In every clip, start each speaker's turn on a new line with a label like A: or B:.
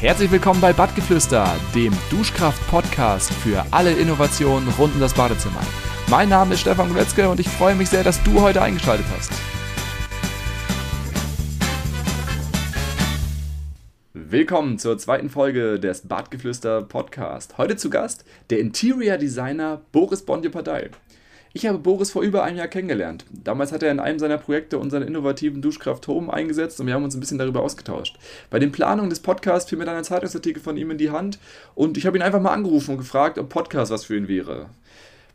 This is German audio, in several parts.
A: Herzlich willkommen bei Badgeflüster, dem Duschkraft-Podcast für alle Innovationen rund um das Badezimmer. Mein Name ist Stefan Goletzke und ich freue mich sehr, dass du heute eingeschaltet hast. Willkommen zur zweiten Folge des Badgeflüster Podcast. Heute zu Gast der Interior Designer Boris Bondje-Padei. Ich habe Boris vor über einem Jahr kennengelernt. Damals hat er in einem seiner Projekte unseren innovativen Duschkraft Home eingesetzt und wir haben uns ein bisschen darüber ausgetauscht. Bei den Planungen des Podcasts fiel mir dann ein Zeitungsartikel von ihm in die Hand und ich habe ihn einfach mal angerufen und gefragt, ob Podcast was für ihn wäre.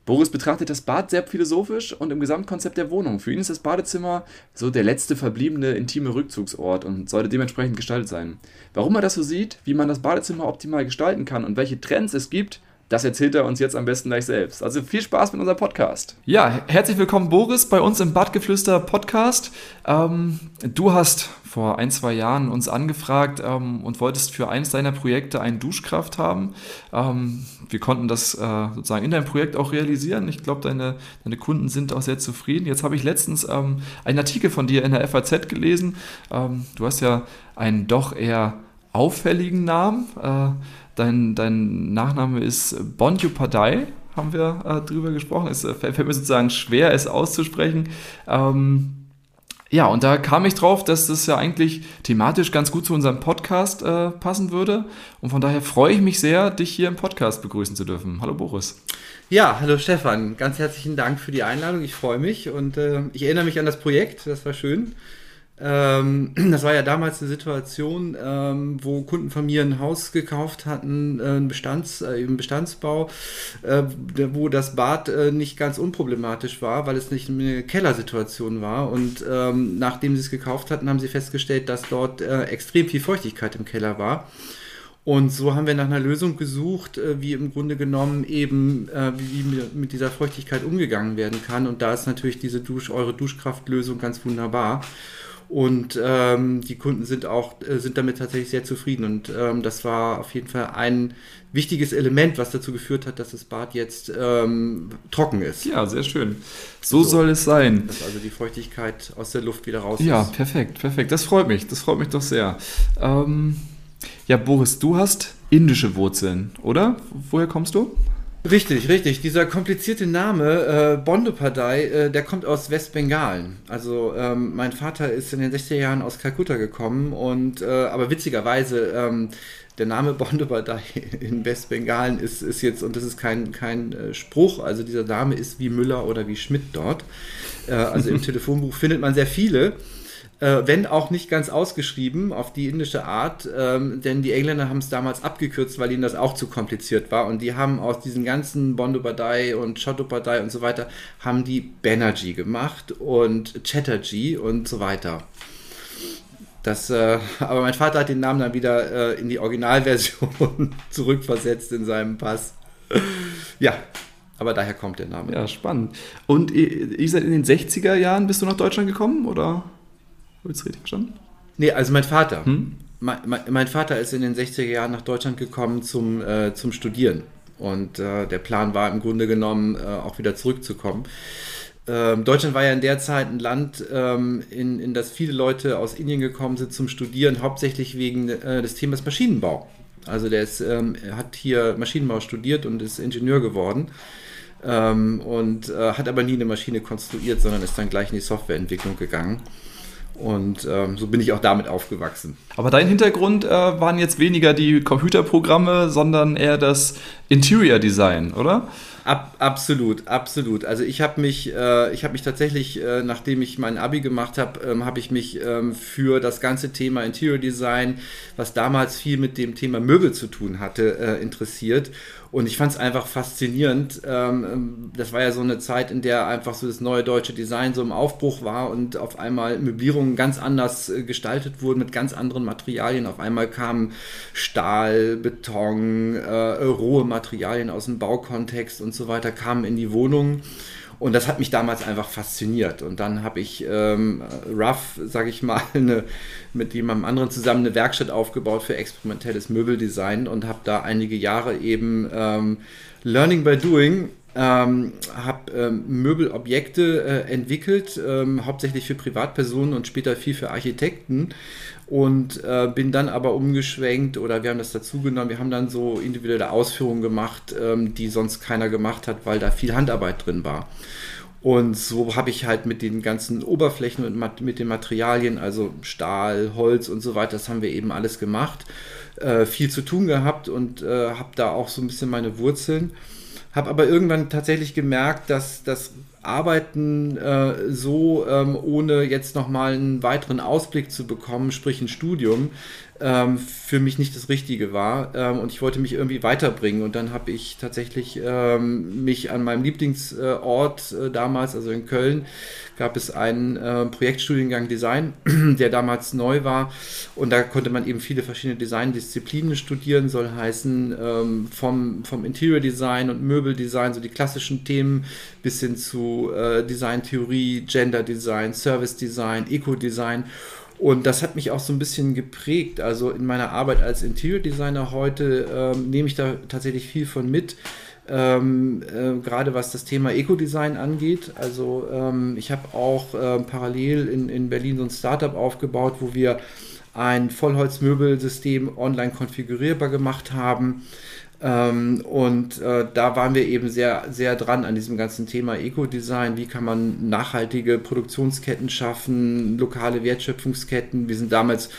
A: Boris betrachtet das Bad sehr philosophisch und im Gesamtkonzept der Wohnung. Für ihn ist das Badezimmer so der letzte verbliebene intime Rückzugsort und sollte dementsprechend gestaltet sein. Warum er das so sieht, wie man das Badezimmer optimal gestalten kann und welche Trends es gibt, das erzählt er uns jetzt am besten gleich selbst. Also viel Spaß mit unserem Podcast. Ja, herzlich willkommen, Boris, bei uns im Badgeflüster Podcast. Ähm, du hast vor ein, zwei Jahren uns angefragt ähm, und wolltest für eines deiner Projekte einen Duschkraft haben. Ähm, wir konnten das äh, sozusagen in deinem Projekt auch realisieren. Ich glaube, deine, deine Kunden sind auch sehr zufrieden. Jetzt habe ich letztens ähm, einen Artikel von dir in der FAZ gelesen. Ähm, du hast ja einen doch eher auffälligen Namen. Äh, Dein, dein Nachname ist Bondjupadai, haben wir äh, drüber gesprochen. Es äh, fällt mir sozusagen schwer, es auszusprechen. Ähm, ja, und da kam ich drauf, dass das ja eigentlich thematisch ganz gut zu unserem Podcast äh, passen würde. Und von daher freue ich mich sehr, dich hier im Podcast begrüßen zu dürfen. Hallo Boris.
B: Ja, hallo Stefan. Ganz herzlichen Dank für die Einladung. Ich freue mich und äh, ich erinnere mich an das Projekt. Das war schön. Ähm, das war ja damals eine Situation, ähm, wo Kunden von mir ein Haus gekauft hatten, äh, einen Bestands, äh, Bestandsbau, äh, wo das Bad äh, nicht ganz unproblematisch war, weil es nicht eine Kellersituation war. Und ähm, nachdem sie es gekauft hatten, haben sie festgestellt, dass dort äh, extrem viel Feuchtigkeit im Keller war. Und so haben wir nach einer Lösung gesucht, wie im Grunde genommen eben, wie mit dieser Feuchtigkeit umgegangen werden kann. Und da ist natürlich diese Dusch, eure Duschkraftlösung ganz wunderbar. Und ähm, die Kunden sind auch äh, sind damit tatsächlich sehr zufrieden. Und ähm, das war auf jeden Fall ein wichtiges Element, was dazu geführt hat, dass das Bad jetzt ähm, trocken ist.
A: Ja, sehr schön. So, so, soll es sein.
B: Dass also die Feuchtigkeit aus der Luft wieder raus
A: ja,
B: ist.
A: Ja, perfekt, perfekt. Das freut mich. Das freut mich doch sehr. Ähm, ja, Boris, du hast indische Wurzeln, oder? Woher kommst du?
B: Richtig, richtig. Dieser komplizierte Name, äh, Bondopadai, äh, der kommt aus Westbengalen. Also ähm, mein Vater ist in den 60er Jahren aus Kalkutta gekommen und äh, aber witzigerweise ähm, der Name Bondopadai in Westbengalen ist, ist jetzt, und das ist kein, kein äh, Spruch, also dieser Name ist wie Müller oder wie Schmidt dort. Äh, also im Telefonbuch findet man sehr viele äh, wenn auch nicht ganz ausgeschrieben auf die indische Art, ähm, denn die Engländer haben es damals abgekürzt, weil ihnen das auch zu kompliziert war und die haben aus diesen ganzen Bondopadai und Chattopadai und so weiter, haben die Banerjee gemacht und Chatterjee und so weiter. Das, äh, aber mein Vater hat den Namen dann wieder äh, in die Originalversion zurückversetzt in seinem Pass. ja, aber daher kommt der Name.
A: Ja, spannend. Und ihr seid in den 60er Jahren, bist du nach Deutschland gekommen, oder?
B: Habe ich es richtig verstanden? Nee, also mein Vater. Hm? Mein, mein, Vater ist in den 60er Jahren nach Deutschland gekommen zum, äh, zum Studieren. Und äh, der Plan war im Grunde genommen, äh, auch wieder zurückzukommen. Ähm, Deutschland war ja in der Zeit ein Land, ähm, in, in das viele Leute aus Indien gekommen sind zum Studieren, hauptsächlich wegen äh, des Themas Maschinenbau. Also der ist, ähm, hat hier Maschinenbau studiert und ist Ingenieur geworden. Ähm, und äh, hat aber nie eine Maschine konstruiert, sondern ist dann gleich in die Softwareentwicklung gegangen. Und ähm, so bin ich auch damit aufgewachsen.
A: Aber dein Hintergrund äh, waren jetzt weniger die Computerprogramme, sondern eher das Interior Design, oder?
B: Ab, absolut, absolut. Also ich habe mich, äh, ich habe mich tatsächlich, äh, nachdem ich mein Abi gemacht habe, ähm, habe ich mich ähm, für das ganze Thema Interior Design, was damals viel mit dem Thema Möbel zu tun hatte, äh, interessiert und ich fand es einfach faszinierend. Ähm, ähm, das war ja so eine Zeit, in der einfach so das neue deutsche Design so im Aufbruch war und auf einmal Möblierungen ganz anders äh, gestaltet wurden mit ganz anderen Materialien. Auf einmal kamen Stahl, Beton, äh, rohe Materialien aus dem Baukontext und so weiter, kamen in die Wohnungen. Und das hat mich damals einfach fasziniert. Und dann habe ich ähm, Ruff, sage ich mal, eine, mit jemandem anderen zusammen eine Werkstatt aufgebaut für experimentelles Möbeldesign und habe da einige Jahre eben ähm, Learning by Doing ähm, habe ähm, Möbelobjekte äh, entwickelt, ähm, hauptsächlich für Privatpersonen und später viel für Architekten und äh, bin dann aber umgeschwenkt oder wir haben das dazugenommen, wir haben dann so individuelle Ausführungen gemacht, ähm, die sonst keiner gemacht hat, weil da viel Handarbeit drin war. Und so habe ich halt mit den ganzen Oberflächen und mit den Materialien, also Stahl, Holz und so weiter, das haben wir eben alles gemacht, äh, viel zu tun gehabt und äh, habe da auch so ein bisschen meine Wurzeln. Habe aber irgendwann tatsächlich gemerkt, dass das Arbeiten äh, so, ähm, ohne jetzt nochmal einen weiteren Ausblick zu bekommen, sprich ein Studium, ähm, für mich nicht das Richtige war. Ähm, und ich wollte mich irgendwie weiterbringen. Und dann habe ich tatsächlich ähm, mich an meinem Lieblingsort äh, damals, also in Köln, gab es einen äh, Projektstudiengang Design, der damals neu war. Und da konnte man eben viele verschiedene Designdisziplinen studieren, soll heißen ähm, vom, vom Interior Design und Möbeldesign, so die klassischen Themen, bis hin zu äh, Designtheorie, Gender Design, Service Design, Eco-Design. Und das hat mich auch so ein bisschen geprägt. Also in meiner Arbeit als Interior Designer heute ähm, nehme ich da tatsächlich viel von mit. Ähm, äh, gerade was das Thema Eco-Design angeht. Also ähm, ich habe auch äh, parallel in, in Berlin so ein Startup aufgebaut, wo wir ein Vollholzmöbelsystem online konfigurierbar gemacht haben. Ähm, und äh, da waren wir eben sehr, sehr dran an diesem ganzen Thema Eco-Design. Wie kann man nachhaltige Produktionsketten schaffen, lokale Wertschöpfungsketten. Wir sind damals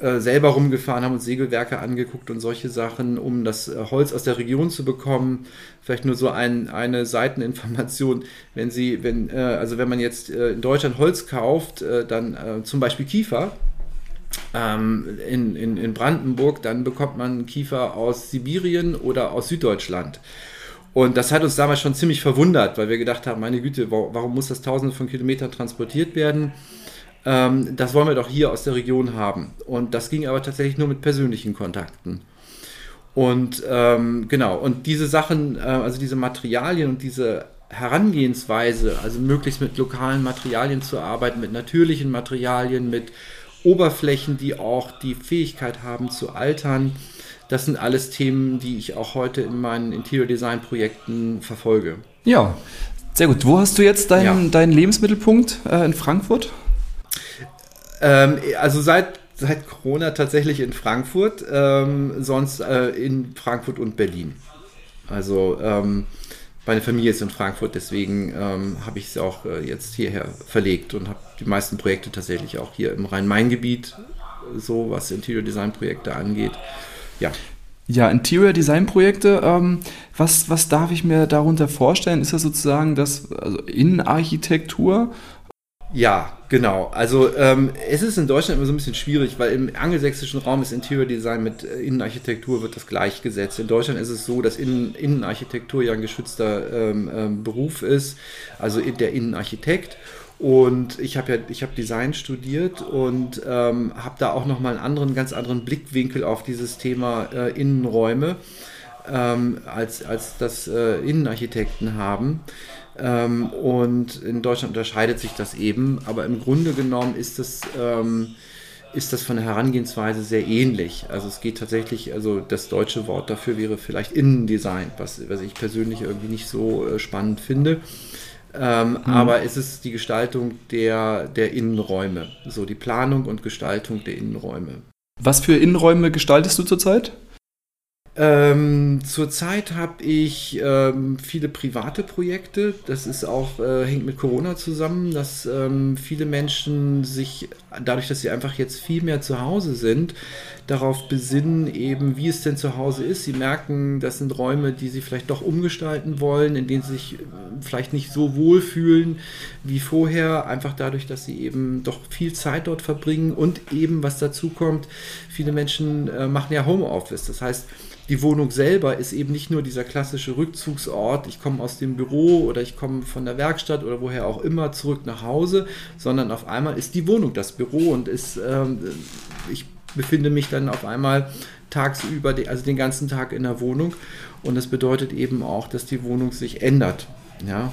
B: äh, selber rumgefahren, haben uns Segelwerke angeguckt und solche Sachen, um das äh, Holz aus der Region zu bekommen. Vielleicht nur so ein, eine Seiteninformation, wenn Sie, wenn, äh, also wenn man jetzt in Deutschland Holz kauft, dann zum Beispiel Kiefer, ähm, in, in, in Brandenburg, dann bekommt man Kiefer aus Sibirien oder aus Süddeutschland. Und das hat uns damals schon ziemlich verwundert, weil wir gedacht haben, meine Güte, warum muss das tausende von Kilometern transportiert werden? ähm, das wollen wir doch hier aus der Region haben. Und das ging aber tatsächlich nur mit persönlichen Kontakten. Und ähm, genau, und diese Sachen, äh, also diese Materialien und diese Herangehensweise, also möglichst mit lokalen Materialien zu arbeiten, mit natürlichen Materialien, mit Oberflächen, die auch die Fähigkeit haben zu altern, das sind alles Themen, die ich auch heute in meinen Interior Design Projekten verfolge.
A: Ja, sehr gut. Wo hast du jetzt deinen, ja. deinen Lebensmittelpunkt äh, in Frankfurt?
B: Ähm, also seit, seit Corona tatsächlich in Frankfurt, ähm, sonst äh, in Frankfurt und Berlin. Also ähm, meine Familie ist in Frankfurt, deswegen ähm, habe ich es auch äh, jetzt hierher verlegt und habe die meisten Projekte tatsächlich auch hier im Rhein-Main-Gebiet, so was Interior Design Projekte angeht. Ja.
A: Ja, Interior Design Projekte, ähm, was, was darf ich mir darunter vorstellen? Ist das sozusagen das also Innenarchitektur
B: ja, genau. Also ähm, es ist in Deutschland immer so ein bisschen schwierig, weil im angelsächsischen Raum ist Interior Design mit äh, Innenarchitektur wird das gleichgesetzt. In Deutschland ist es so, dass Innen Innenarchitektur ja ein geschützter ähm, ähm, Beruf ist, also der Innenarchitekt. Und ich habe ja, ich habe Design studiert und ähm, habe da auch nochmal einen anderen, ganz anderen Blickwinkel auf dieses Thema äh, Innenräume, ähm, als, als das äh, Innenarchitekten haben. Ähm, und in Deutschland unterscheidet sich das eben, aber im Grunde genommen ist das, ähm, ist das von der Herangehensweise sehr ähnlich. Also es geht tatsächlich, also das deutsche Wort dafür wäre vielleicht Innendesign, was, was ich persönlich irgendwie nicht so äh, spannend finde. Ähm, mhm. Aber es ist die Gestaltung der, der Innenräume, so die Planung und Gestaltung der Innenräume.
A: Was für Innenräume gestaltest du zurzeit?
B: Ähm, zurzeit habe ich ähm, viele private Projekte. Das ist auch, äh, hängt mit Corona zusammen, dass ähm, viele Menschen sich, dadurch, dass sie einfach jetzt viel mehr zu Hause sind, darauf besinnen, eben wie es denn zu Hause ist. Sie merken, das sind Räume, die sie vielleicht doch umgestalten wollen, in denen sie sich äh, vielleicht nicht so wohl fühlen wie vorher, einfach dadurch, dass sie eben doch viel Zeit dort verbringen und eben, was dazu kommt, viele Menschen äh, machen ja Homeoffice. Das heißt, die Wohnung selber ist eben nicht nur dieser klassische Rückzugsort, ich komme aus dem Büro oder ich komme von der Werkstatt oder woher auch immer zurück nach Hause, sondern auf einmal ist die Wohnung das Büro und ist, ähm, ich befinde mich dann auf einmal tagsüber, also den ganzen Tag in der Wohnung und das bedeutet eben auch, dass die Wohnung sich ändert. Ja,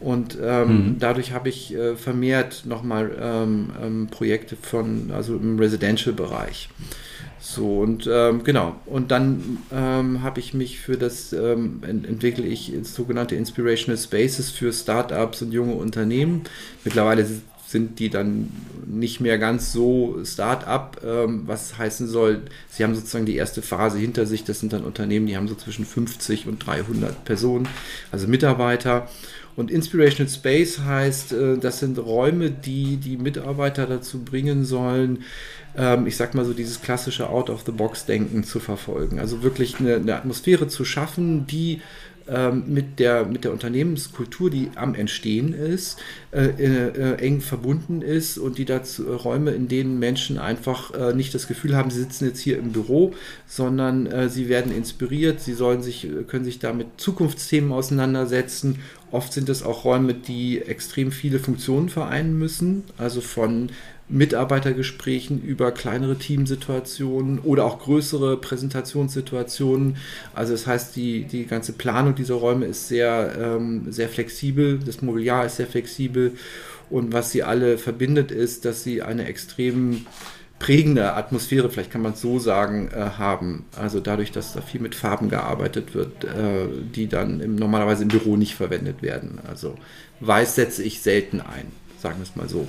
B: und ähm, mhm. dadurch habe ich äh, vermehrt nochmal ähm, ähm, Projekte von, also im Residential-Bereich. So und ähm, genau. Und dann ähm, habe ich mich für das, ähm, ent entwickle ich sogenannte Inspirational Spaces für Startups und junge Unternehmen. Mittlerweile sind die dann nicht mehr ganz so Start-up, ähm, was heißen soll, sie haben sozusagen die erste Phase hinter sich. Das sind dann Unternehmen, die haben so zwischen 50 und 300 Personen, also Mitarbeiter. Und Inspirational Space heißt, äh, das sind Räume, die die Mitarbeiter dazu bringen sollen, ähm, ich sag mal so dieses klassische Out-of-the-Box-Denken zu verfolgen. Also wirklich eine, eine Atmosphäre zu schaffen, die ähm, mit, der, mit der Unternehmenskultur, die am Entstehen ist, äh, äh, eng verbunden ist und die dazu Räume, in denen Menschen einfach nicht das Gefühl haben, sie sitzen jetzt hier im Büro, sondern sie werden inspiriert, sie sollen sich, können sich da mit Zukunftsthemen auseinandersetzen. Oft sind es auch Räume, die extrem viele Funktionen vereinen müssen, also von Mitarbeitergesprächen über kleinere Teamsituationen oder auch größere Präsentationssituationen. Also das heißt, die, die ganze Planung dieser Räume ist sehr, ähm, sehr flexibel, das Mobiliar ist sehr flexibel. Und was sie alle verbindet ist, dass sie eine extrem prägende Atmosphäre, vielleicht kann man es so sagen, äh, haben. Also dadurch, dass da viel mit Farben gearbeitet wird, äh, die dann im, normalerweise im Büro nicht verwendet werden. Also weiß setze ich selten ein, sagen wir es mal so.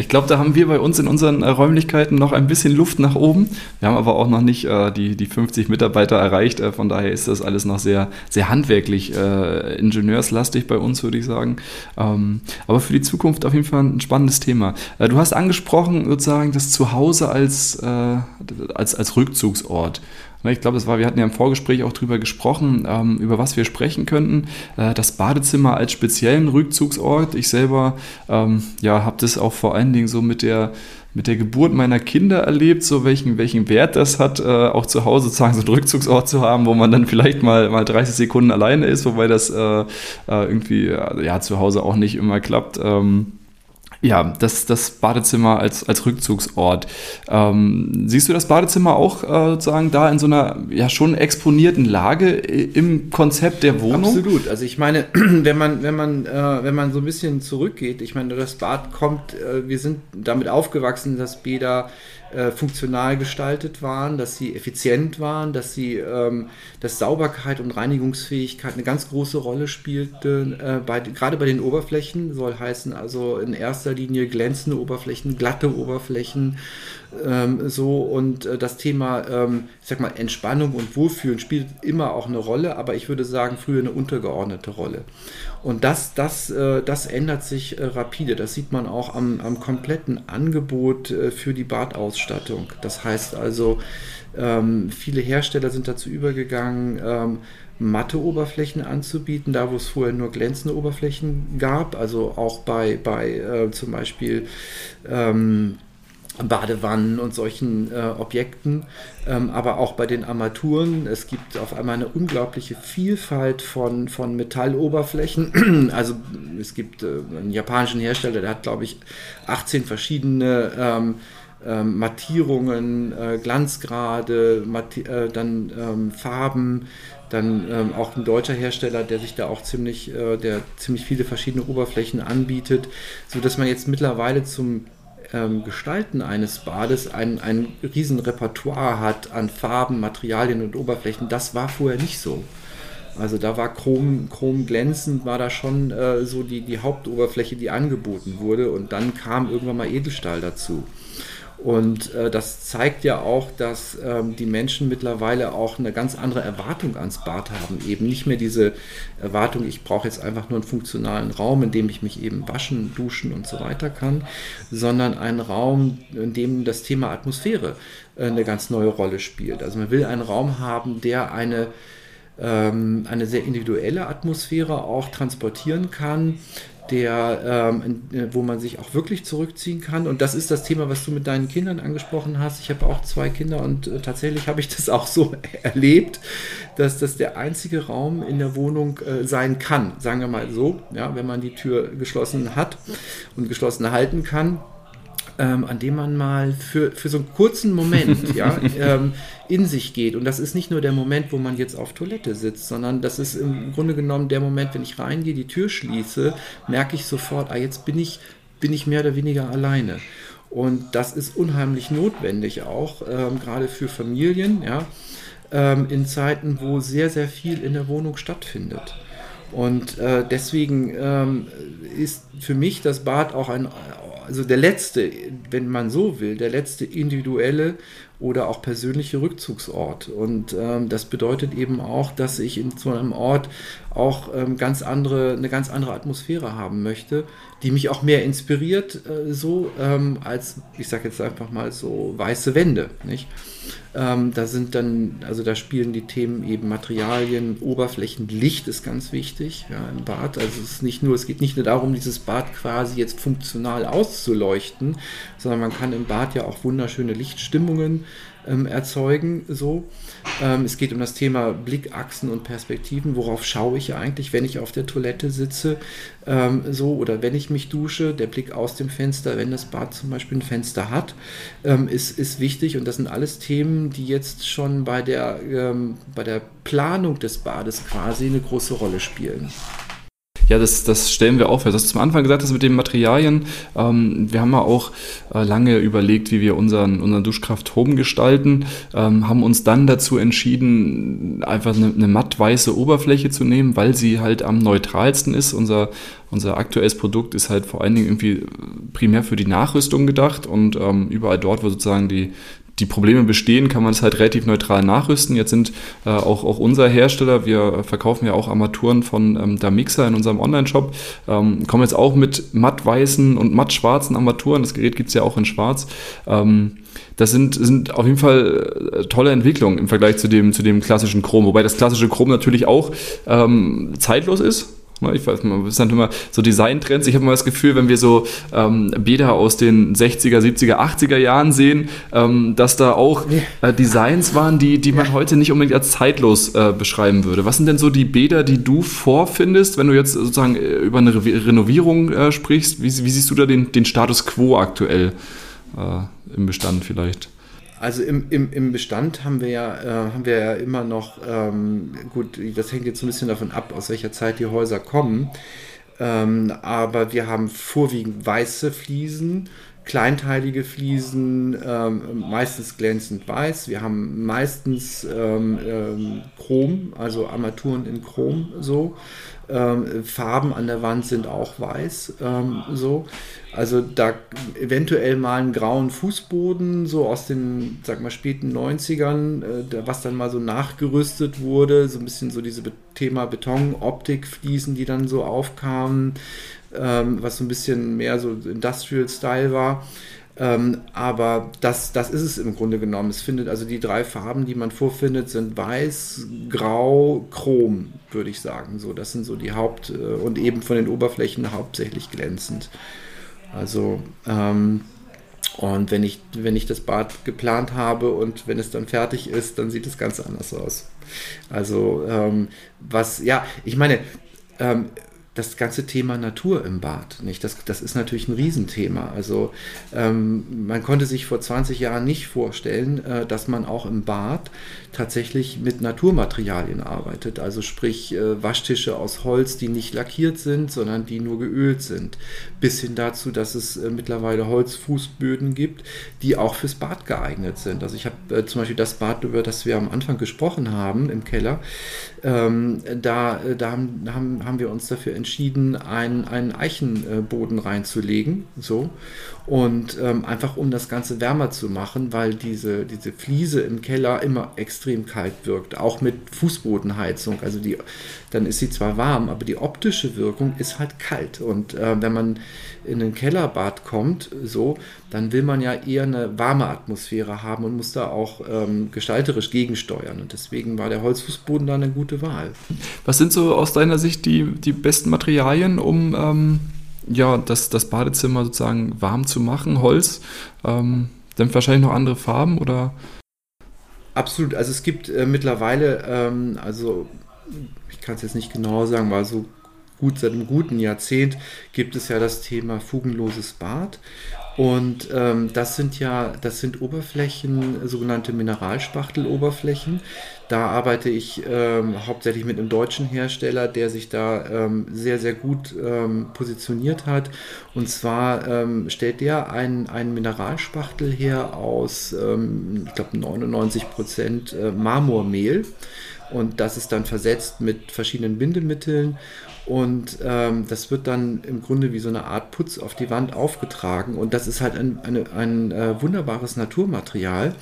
A: Ich glaube, da haben wir bei uns in unseren äh, Räumlichkeiten noch ein bisschen Luft nach oben. Wir haben aber auch noch nicht äh, die, die 50 Mitarbeiter erreicht. Äh, von daher ist das alles noch sehr, sehr handwerklich, äh, ingenieurslastig bei uns, würde ich sagen. Ähm, aber für die Zukunft auf jeden Fall ein spannendes Thema. Äh, du hast angesprochen, sozusagen, das Zuhause als, äh, als, als Rückzugsort. Ne, ich glaube, das war, wir hatten ja im Vorgespräch auch drüber gesprochen, ähm, über was wir sprechen könnten. Äh, das Badezimmer als speziellen Rückzugsort. Ich selber ähm, ja, habe das auch vor allen Dingen so mit der mit der Geburt meiner Kinder erlebt, so welchen, welchen Wert das hat, äh, auch zu Hause sozusagen so einen Rückzugsort zu haben, wo man dann vielleicht mal, mal 30 Sekunden alleine ist, wobei das äh, äh irgendwie ja, zu Hause auch nicht immer klappt. Ähm, ja, das, das Badezimmer als, als Rückzugsort. Ähm, siehst du das Badezimmer auch äh, sozusagen da in so einer ja schon exponierten Lage im Konzept der Wohnung?
B: Absolut. Also ich meine, wenn man, wenn man, äh, wenn man so ein bisschen zurückgeht, ich meine, das Bad kommt, äh, wir sind damit aufgewachsen, dass Bäder äh, funktional gestaltet waren, dass sie effizient waren, dass sie, ähm, dass Sauberkeit und Reinigungsfähigkeit eine ganz große Rolle spielte, äh, bei, gerade bei den Oberflächen, soll heißen also in erster Linie glänzende Oberflächen, glatte Oberflächen, ähm, so und äh, das Thema, ähm, ich sag mal, Entspannung und Wohlfühlen spielt immer auch eine Rolle, aber ich würde sagen, früher eine untergeordnete Rolle. Und das, das, äh, das ändert sich äh, rapide. Das sieht man auch am, am kompletten Angebot äh, für die Badausstattung. Das heißt also, ähm, viele Hersteller sind dazu übergegangen, ähm, matte Oberflächen anzubieten, da wo es vorher nur glänzende Oberflächen gab. Also auch bei, bei äh, zum Beispiel ähm, Badewannen und solchen äh, Objekten, ähm, aber auch bei den Armaturen. Es gibt auf einmal eine unglaubliche Vielfalt von, von Metalloberflächen. Also es gibt äh, einen japanischen Hersteller, der hat, glaube ich, 18 verschiedene ähm, ähm, Mattierungen, äh, Glanzgrade, Matti äh, dann ähm, Farben, dann ähm, auch ein deutscher Hersteller, der sich da auch ziemlich, äh, der ziemlich viele verschiedene Oberflächen anbietet, so dass man jetzt mittlerweile zum ähm, Gestalten eines Bades ein, ein riesen Repertoire hat an Farben, Materialien und Oberflächen. Das war vorher nicht so. Also da war Chrom, Chrom glänzend, war da schon äh, so die, die Hauptoberfläche, die angeboten wurde. Und dann kam irgendwann mal Edelstahl dazu. Und äh, das zeigt ja auch, dass ähm, die Menschen mittlerweile auch eine ganz andere Erwartung ans Bad haben. Eben nicht mehr diese Erwartung, ich brauche jetzt einfach nur einen funktionalen Raum, in dem ich mich eben waschen, duschen und so weiter kann, sondern einen Raum, in dem das Thema Atmosphäre äh, eine ganz neue Rolle spielt. Also man will einen Raum haben, der eine ähm, eine sehr individuelle Atmosphäre auch transportieren kann, der, ähm, wo man sich auch wirklich zurückziehen kann. Und das ist das Thema, was du mit deinen Kindern angesprochen hast. Ich habe auch zwei Kinder und äh, tatsächlich habe ich das auch so erlebt, dass das der einzige Raum in der Wohnung äh, sein kann. Sagen wir mal so, ja, wenn man die Tür geschlossen hat und geschlossen halten kann ähm, an dem man mal für, für so einen kurzen Moment ja, ähm, in sich geht. Und das ist nicht nur der Moment, wo man jetzt auf Toilette sitzt, sondern das ist im Grunde genommen der Moment, wenn ich reingehe, die Tür schließe, merke ich sofort, ah, jetzt bin ich, bin ich mehr oder weniger alleine. Und das ist unheimlich notwendig auch, ähm, gerade für Familien, ja, ähm, in Zeiten, wo sehr, sehr viel in der Wohnung stattfindet. Und äh, deswegen ähm, ist für mich das Bad auch ein, also der letzte, wenn man so will, der letzte individuelle oder auch persönliche Rückzugsort. Und ähm, das bedeutet eben auch, dass ich in so einem Ort auch ähm, ganz andere, eine ganz andere Atmosphäre haben möchte, die mich auch mehr inspiriert, äh, so ähm, als, ich sage jetzt einfach mal so weiße Wände. Nicht? Ähm, da sind dann, also da spielen die Themen eben Materialien, Oberflächen, Licht ist ganz wichtig ja, im Bad. Also es ist nicht nur, es geht nicht nur darum, dieses Bad quasi jetzt funktional auszuleuchten, sondern man kann im Bad ja auch wunderschöne Lichtstimmungen ähm, erzeugen. So. Ähm, es geht um das Thema Blickachsen und Perspektiven. Worauf schaue ich eigentlich, wenn ich auf der Toilette sitze? Ähm, so oder wenn ich mich dusche, der Blick aus dem Fenster, wenn das Bad zum Beispiel ein Fenster hat, ähm, ist, ist wichtig. Und das sind alles Themen, die jetzt schon bei der, ähm, bei der Planung des Bades quasi eine große Rolle spielen.
A: Ja, das, das stellen wir auf. Du hast zum Anfang gesagt, dass mit den Materialien, ähm, wir haben ja auch äh, lange überlegt, wie wir unseren, unseren Duschkraft Home gestalten, ähm, haben uns dann dazu entschieden, einfach eine, eine matt-weiße Oberfläche zu nehmen, weil sie halt am neutralsten ist. Unser, unser aktuelles Produkt ist halt vor allen Dingen irgendwie primär für die Nachrüstung gedacht und ähm, überall dort, wo sozusagen die, die Probleme bestehen, kann man es halt relativ neutral nachrüsten. Jetzt sind äh, auch, auch unser Hersteller, wir verkaufen ja auch Armaturen von ähm, Mixer in unserem Online-Shop, ähm, kommen jetzt auch mit matt-weißen und matt-schwarzen Armaturen. Das Gerät gibt es ja auch in schwarz. Ähm, das sind, sind auf jeden Fall äh, tolle Entwicklungen im Vergleich zu dem, zu dem klassischen Chrom, wobei das klassische Chrom natürlich auch ähm, zeitlos ist ich weiß, man ist dann immer so Designtrends. Ich habe immer das Gefühl, wenn wir so ähm, Bäder aus den 60er, 70er, 80er Jahren sehen, ähm, dass da auch äh, Designs waren, die, die man heute nicht unbedingt als zeitlos äh, beschreiben würde. Was sind denn so die Bäder, die du vorfindest, wenn du jetzt sozusagen äh, über eine Re Renovierung äh, sprichst? Wie, wie, siehst du da den, den Status quo aktuell äh, im Bestand vielleicht?
B: Also im, im, im Bestand haben wir ja, äh, haben wir ja immer noch, ähm, gut, das hängt jetzt ein bisschen davon ab, aus welcher Zeit die Häuser kommen. Ähm, aber wir haben vorwiegend weiße Fliesen, kleinteilige Fliesen, ähm, meistens glänzend weiß. Wir haben meistens ähm, ähm, Chrom, also Armaturen in Chrom so. Ähm, Farben an der Wand sind auch weiß. Ähm, so. Also da eventuell mal einen grauen Fußboden, so aus den, sag mal, späten 90ern, äh, was dann mal so nachgerüstet wurde, so ein bisschen so diese Thema Beton, Optik, Fliesen, die dann so aufkamen, ähm, was so ein bisschen mehr so Industrial Style war. Ähm, aber das, das ist es im Grunde genommen. Es findet also die drei Farben, die man vorfindet, sind weiß, grau, chrom, würde ich sagen. So, das sind so die Haupt- äh, und eben von den Oberflächen hauptsächlich glänzend. Also, ähm, und wenn ich, wenn ich das Bad geplant habe und wenn es dann fertig ist, dann sieht es ganz anders aus. Also, ähm, was, ja, ich meine, ähm, das ganze Thema Natur im Bad. Nicht? Das, das ist natürlich ein Riesenthema. Also ähm, man konnte sich vor 20 Jahren nicht vorstellen, äh, dass man auch im Bad tatsächlich mit Naturmaterialien arbeitet. Also sprich äh, Waschtische aus Holz, die nicht lackiert sind, sondern die nur geölt sind. Bis hin dazu, dass es äh, mittlerweile Holzfußböden gibt, die auch fürs Bad geeignet sind. Also ich habe äh, zum Beispiel das Bad, über das wir am Anfang gesprochen haben, im Keller, ähm, da, äh, da haben, haben, haben wir uns dafür entschieden, einen, einen Eichenboden reinzulegen. So. Und ähm, einfach um das Ganze wärmer zu machen, weil diese, diese Fliese im Keller immer extrem kalt wirkt, auch mit Fußbodenheizung. Also die, dann ist sie zwar warm, aber die optische Wirkung ist halt kalt. Und äh, wenn man in ein Kellerbad kommt, so, dann will man ja eher eine warme Atmosphäre haben und muss da auch ähm, gestalterisch gegensteuern. Und deswegen war der Holzfußboden da eine gute Wahl.
A: Was sind so aus deiner Sicht die, die besten Materialien, um ähm, ja, das, das Badezimmer sozusagen warm zu machen? Holz? Ähm, dann wahrscheinlich noch andere Farben oder?
B: Absolut. Also es gibt äh, mittlerweile, ähm, also ich kann es jetzt nicht genau sagen, war so gut seit einem guten Jahrzehnt gibt es ja das Thema fugenloses Bad. Und ähm, das sind ja, das sind Oberflächen, sogenannte Mineralspachteloberflächen. Da arbeite ich ähm, hauptsächlich mit einem deutschen Hersteller, der sich da ähm, sehr, sehr gut ähm, positioniert hat. Und zwar ähm, stellt der einen, einen Mineralspachtel her aus, ähm, ich glaube, 99 Prozent äh, Marmormehl. Und das ist dann versetzt mit verschiedenen Bindemitteln und ähm, das wird dann im Grunde wie so eine Art Putz auf die Wand aufgetragen. Und das ist halt ein, eine, ein äh, wunderbares Naturmaterial,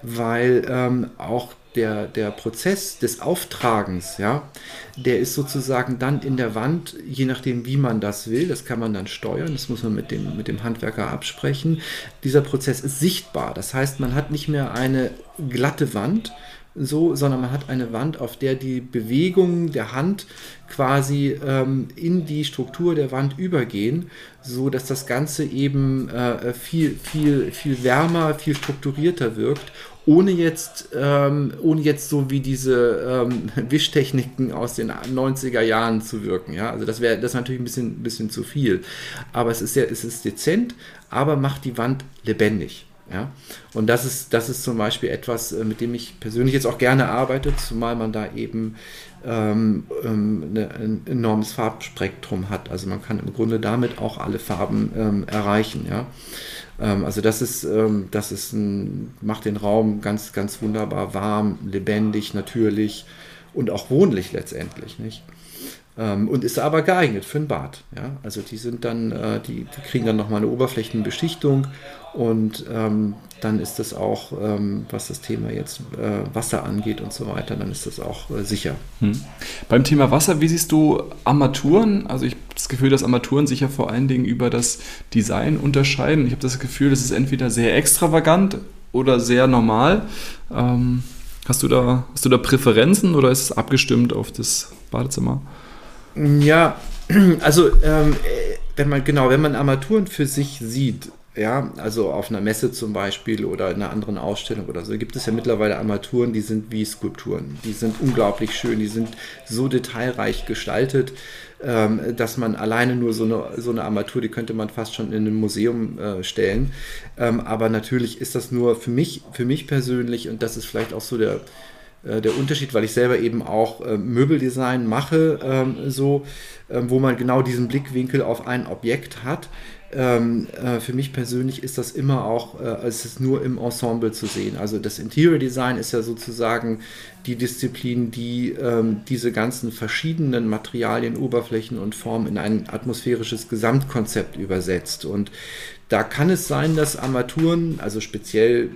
B: weil ähm, auch der, der Prozess des Auftragens, ja, der ist sozusagen dann in der Wand, je nachdem, wie man das will, das kann man dann steuern, das muss man mit dem, mit dem Handwerker absprechen. Dieser Prozess ist sichtbar. Das heißt, man hat nicht mehr eine glatte Wand, so, sondern man hat eine Wand, auf der die Bewegungen der Hand quasi ähm, in die Struktur der Wand übergehen, so dass das Ganze eben äh, viel, viel, viel wärmer, viel strukturierter wirkt, ohne jetzt, ähm, ohne jetzt so wie diese ähm, Wischtechniken aus den 90er Jahren zu wirken. Ja? Also das wäre das natürlich ein bisschen, bisschen zu viel. Aber es ist, sehr, es ist dezent, aber macht die Wand lebendig. Ja? Und das ist, das ist zum Beispiel etwas, äh, mit dem ich persönlich jetzt auch gerne arbeite, zumal man da eben ähm, ähm, eine, ein enormes Farbspektrum hat. Also man kann im Grunde damit auch alle Farben ähm, erreichen. Ja? Ähm, also das ist, ähm, das ist ein, macht den Raum ganz, ganz wunderbar warm, lebendig, natürlich und auch wohnlich letztendlich. Nicht? Ähm, und ist aber geeignet für ein Bad. Ja? Also die sind dann, äh, die, die kriegen dann nochmal eine Oberflächenbeschichtung und ähm, dann ist das auch, ähm, was das Thema jetzt äh, Wasser angeht und so weiter, dann ist das auch äh, sicher. Hm.
A: Beim Thema Wasser, wie siehst du Armaturen? Also ich habe das Gefühl, dass Armaturen sich ja vor allen Dingen über das Design unterscheiden. Ich habe das Gefühl, das ist entweder sehr extravagant oder sehr normal. Ähm, hast, du da, hast du da Präferenzen oder ist es abgestimmt auf das Badezimmer?
B: Ja, also ähm, wenn man genau, wenn man Armaturen für sich sieht, ja, also auf einer Messe zum Beispiel oder in einer anderen Ausstellung oder so, gibt es ja mittlerweile Armaturen, die sind wie Skulpturen. Die sind unglaublich schön, die sind so detailreich gestaltet, ähm, dass man alleine nur so eine, so eine Armatur, die könnte man fast schon in einem Museum äh, stellen. Ähm, aber natürlich ist das nur für mich, für mich persönlich, und das ist vielleicht auch so der, äh, der Unterschied, weil ich selber eben auch äh, Möbeldesign mache, ähm, so, äh, wo man genau diesen Blickwinkel auf ein Objekt hat. Ähm, äh, für mich persönlich ist das immer auch, äh, es ist nur im Ensemble zu sehen. Also das Interior Design ist ja sozusagen die Disziplin, die ähm, diese ganzen verschiedenen Materialien, Oberflächen und Formen in ein atmosphärisches Gesamtkonzept übersetzt. Und da kann es sein, dass Armaturen, also speziell,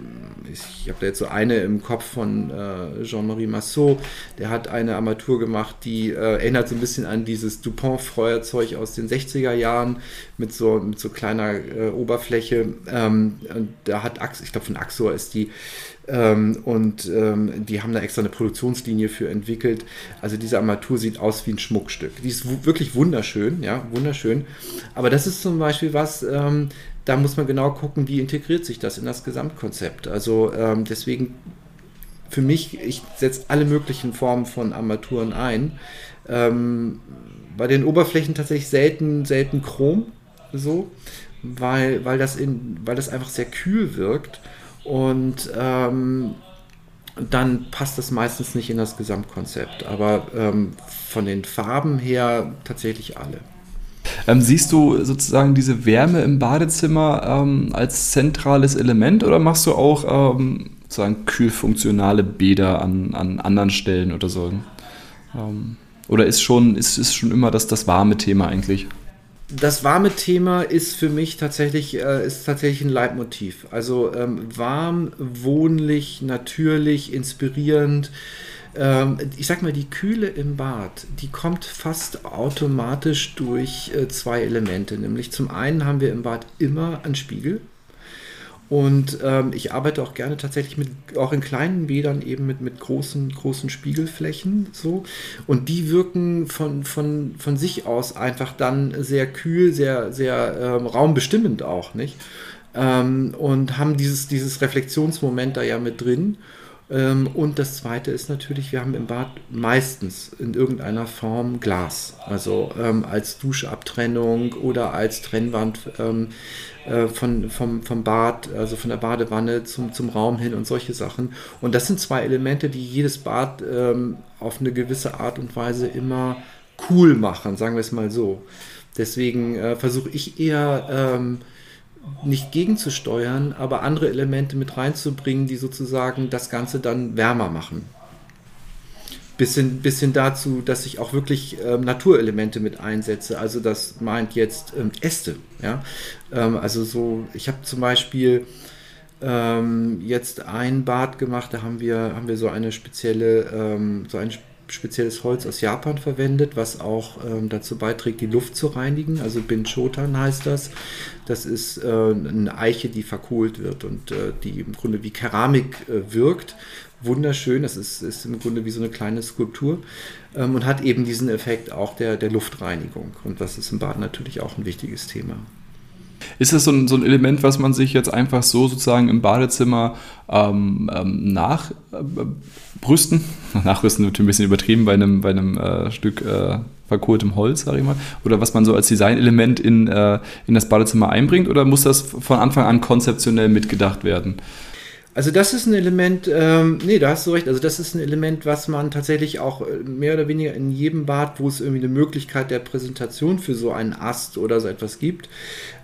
B: ich habe da jetzt so eine im Kopf von äh, Jean-Marie Massot, der hat eine Armatur gemacht, die äh, erinnert so ein bisschen an dieses Dupont-Feuerzeug aus den 60er Jahren mit so, mit so kleiner äh, Oberfläche. Ähm, da hat, Ax ich glaube von Axor ist die, ähm, und ähm, die haben da extra eine Produktionslinie für entwickelt. Also diese Armatur sieht aus wie ein Schmuckstück. Die ist wirklich wunderschön, ja, wunderschön. Aber das ist zum Beispiel was, ähm, da muss man genau gucken, wie integriert sich das in das Gesamtkonzept. Also ähm, deswegen für mich, ich setze alle möglichen Formen von Armaturen ein. Ähm, bei den Oberflächen tatsächlich selten, selten Chrom, so, weil, weil, das in, weil das einfach sehr kühl wirkt und ähm, dann passt das meistens nicht in das Gesamtkonzept. Aber ähm, von den Farben her tatsächlich alle.
A: Ähm, siehst du sozusagen diese Wärme im Badezimmer ähm, als zentrales Element oder machst du auch ähm, sozusagen kühlfunktionale Bäder an, an anderen Stellen oder so? Ähm, oder ist schon, ist, ist schon immer das, das warme Thema eigentlich?
B: das warme Thema ist für mich tatsächlich, äh, ist tatsächlich ein Leitmotiv. Also ähm, warm, wohnlich, natürlich, inspirierend. Ähm, ich sag mal, die Kühle im Bad, die kommt fast automatisch durch äh, zwei Elemente. Nämlich zum einen haben wir im Bad immer einen Spiegel. Und ähm, ich arbeite auch gerne tatsächlich mit, auch in kleinen Bädern eben mit, mit großen, großen Spiegelflächen so. Und die wirken von, von, von sich aus einfach dann sehr kühl, sehr, sehr ähm, raumbestimmend auch, nicht? Ähm, und haben dieses, dieses Reflexionsmoment da ja mit drin. Ähm, und das Zweite ist natürlich, wir haben im Bad meistens in irgendeiner Form Glas. Also ähm, als Duschabtrennung oder als Trennwand ähm, äh, von, vom, vom Bad, also von der Badewanne zum, zum Raum hin und solche Sachen. Und das sind zwei Elemente, die jedes Bad ähm, auf eine gewisse Art und Weise immer cool machen, sagen wir es mal so. Deswegen äh, versuche ich eher ähm, nicht gegenzusteuern, aber andere Elemente mit reinzubringen, die sozusagen das Ganze dann wärmer machen. Bis hin, bis hin dazu, dass ich auch wirklich ähm, Naturelemente mit einsetze. Also das meint jetzt ähm, Äste. Ja? Ähm, also so, ich habe zum Beispiel ähm, jetzt ein Bad gemacht, da haben wir, haben wir so eine spezielle, ähm, so ein spezielles Holz aus Japan verwendet, was auch ähm, dazu beiträgt, die Luft zu reinigen. Also Binchotan heißt das. Das ist äh, eine Eiche, die verkohlt wird und äh, die im Grunde wie Keramik äh, wirkt. Wunderschön, das ist, ist, im Grunde wie so eine kleine Skulptur ähm, und hat eben diesen Effekt auch der, der Luftreinigung. Und das ist im Bad natürlich auch ein wichtiges Thema.
A: Ist das so ein, so ein Element, was man sich jetzt einfach so sozusagen im Badezimmer ähm, ähm, nachbrüsten? Äh, Nachrüsten wird ein bisschen übertrieben bei einem, bei einem äh, Stück äh, verkohltem Holz, sage ich mal. Oder was man so als Designelement in, äh, in das Badezimmer einbringt? Oder muss das von Anfang an konzeptionell mitgedacht werden?
B: Also das ist ein Element, ähm, nee, da hast du recht, also das ist ein Element, was man tatsächlich auch äh, mehr oder weniger in jedem Bad, wo es irgendwie eine Möglichkeit der Präsentation für so einen Ast oder so etwas gibt,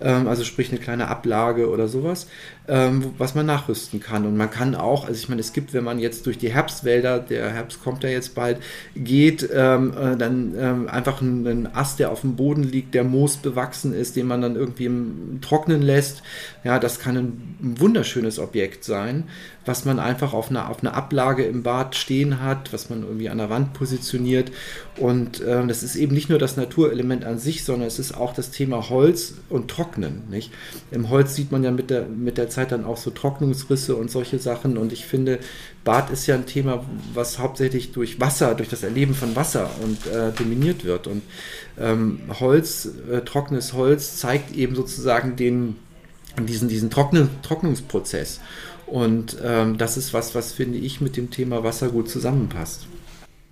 B: ähm, also sprich eine kleine Ablage oder sowas, ähm, was man nachrüsten kann. Und man kann auch, also ich meine, es gibt, wenn man jetzt durch die Herbstwälder, der Herbst kommt ja jetzt bald, geht, ähm, äh, dann ähm, einfach einen Ast, der auf dem Boden liegt, der Moos bewachsen ist, den man dann irgendwie Trocknen lässt. Ja, das kann ein wunderschönes Objekt sein was man einfach auf einer, auf einer Ablage im Bad stehen hat, was man irgendwie an der Wand positioniert. Und äh, das ist eben nicht nur das Naturelement an sich, sondern es ist auch das Thema Holz und Trocknen. Nicht? Im Holz sieht man ja mit der, mit der Zeit dann auch so Trocknungsrisse und solche Sachen. Und ich finde, Bad ist ja ein Thema, was hauptsächlich durch Wasser, durch das Erleben von Wasser und äh, dominiert wird. Und ähm, Holz, äh, trockenes Holz zeigt eben sozusagen den, diesen, diesen Trocknen, Trocknungsprozess. Und ähm, das ist was, was finde ich mit dem Thema Wasser gut zusammenpasst.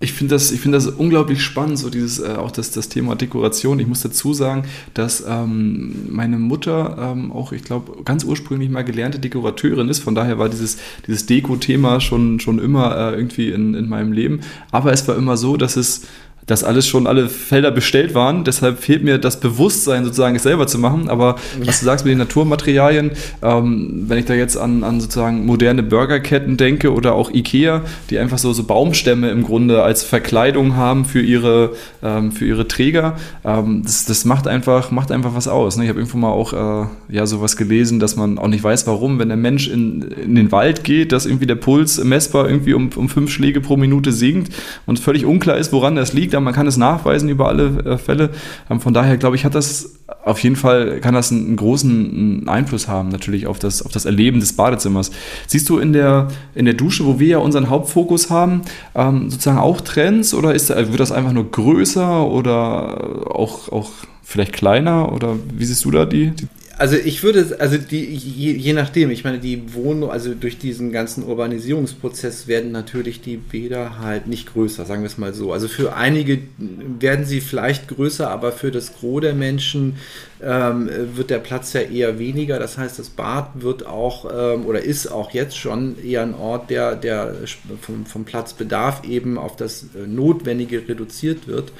A: Ich finde das, find das unglaublich spannend, so dieses, äh, auch das, das Thema Dekoration. Ich muss dazu sagen, dass ähm, meine Mutter ähm, auch, ich glaube, ganz ursprünglich mal gelernte Dekorateurin ist. Von daher war dieses, dieses Deko-Thema schon, schon immer äh, irgendwie in, in meinem Leben. Aber es war immer so, dass es dass alles schon alle Felder bestellt waren. Deshalb fehlt mir das Bewusstsein, sozusagen es selber zu machen. Aber was du sagst mit den Naturmaterialien, ähm, wenn ich da jetzt an, an sozusagen moderne Burgerketten denke oder auch Ikea, die einfach so, so Baumstämme im Grunde als Verkleidung haben für ihre, ähm, für ihre Träger, ähm, das, das macht einfach, macht einfach was aus. Ne? Ich habe irgendwo mal auch äh, ja, sowas gelesen, dass man auch nicht weiß, warum, wenn der Mensch in, in den Wald geht, dass irgendwie der Puls messbar irgendwie um, um fünf Schläge pro Minute sinkt und völlig unklar ist, woran das liegt ja, man kann es nachweisen über alle äh, Fälle. Ähm, von daher glaube ich, hat das auf jeden Fall, kann das einen, großen Einfluss haben natürlich auf das, auf das Erleben des Badezimmers. Siehst du in der, in der Dusche, wo wir ja unseren Hauptfokus haben, ähm, sozusagen auch Trends oder ist, wird das einfach nur größer oder auch, auch vielleicht kleiner oder wie siehst du da die, die
B: also ich würde, also die, je, je, nachdem, ich meine, die Wohnung, also durch diesen ganzen Urbanisierungsprozess werden natürlich die Bäder halt nicht größer, sagen wir es mal so. Also für einige werden sie vielleicht größer, aber für das Gros der Menschen ähm, wird der Platz ja eher weniger. Das heißt, das Bad wird auch ähm, oder ist auch jetzt schon eher ein Ort, der, der vom, vom Platzbedarf eben auf das äh, Notwendige reduziert wird.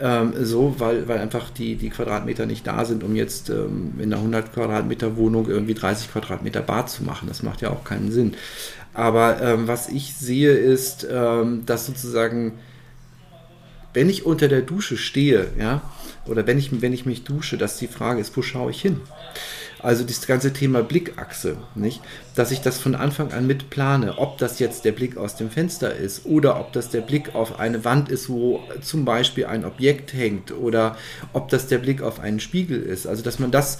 B: Ähm, so, weil, weil einfach die, die Quadratmeter nicht da sind, um jetzt ähm, in einer 100 Quadratmeter Wohnung irgendwie 30 Quadratmeter Bad zu machen. Das macht ja auch keinen Sinn. Aber ähm, was ich sehe, ist, ähm, dass sozusagen, wenn ich unter der Dusche stehe, ja, oder wenn ich, wenn ich mich dusche, dass die Frage ist, wo schaue ich hin? Also das ganze Thema Blickachse, nicht? Dass ich das von Anfang an mit plane, ob das jetzt der Blick aus dem Fenster ist oder ob das der Blick auf eine Wand ist, wo zum Beispiel ein Objekt hängt oder ob das der Blick auf einen Spiegel ist. Also dass man das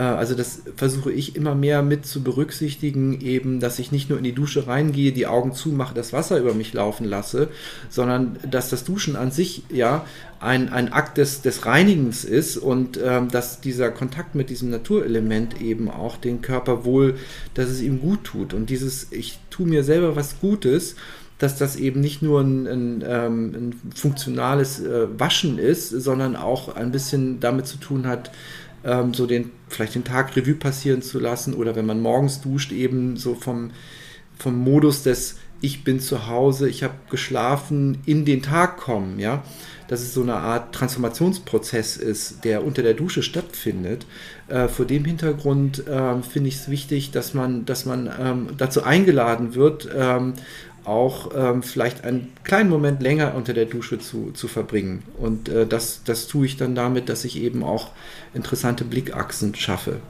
B: also das versuche ich immer mehr mit zu berücksichtigen, eben, dass ich nicht nur in die Dusche reingehe, die Augen zumache, das Wasser über mich laufen lasse, sondern dass das Duschen an sich ja ein, ein Akt des, des Reinigens ist und ähm, dass dieser Kontakt mit diesem Naturelement eben auch den Körper wohl, dass es ihm gut tut. Und dieses, ich tue mir selber was Gutes, dass das eben nicht nur ein, ein, ähm, ein funktionales äh, Waschen ist, sondern auch ein bisschen damit zu tun hat, ähm, so den, vielleicht den Tag Revue passieren zu lassen oder wenn man morgens duscht, eben so vom, vom Modus des Ich bin zu Hause, ich habe geschlafen, in den Tag kommen, ja. Dass es so eine Art Transformationsprozess ist, der unter der Dusche stattfindet. Äh, vor dem Hintergrund äh, finde ich es wichtig, dass man, dass man ähm, dazu eingeladen wird, ähm, auch ähm, vielleicht einen kleinen Moment länger unter der Dusche zu, zu verbringen. Und äh, das, das tue ich dann damit, dass ich eben auch interessante Blickachsen schaffe.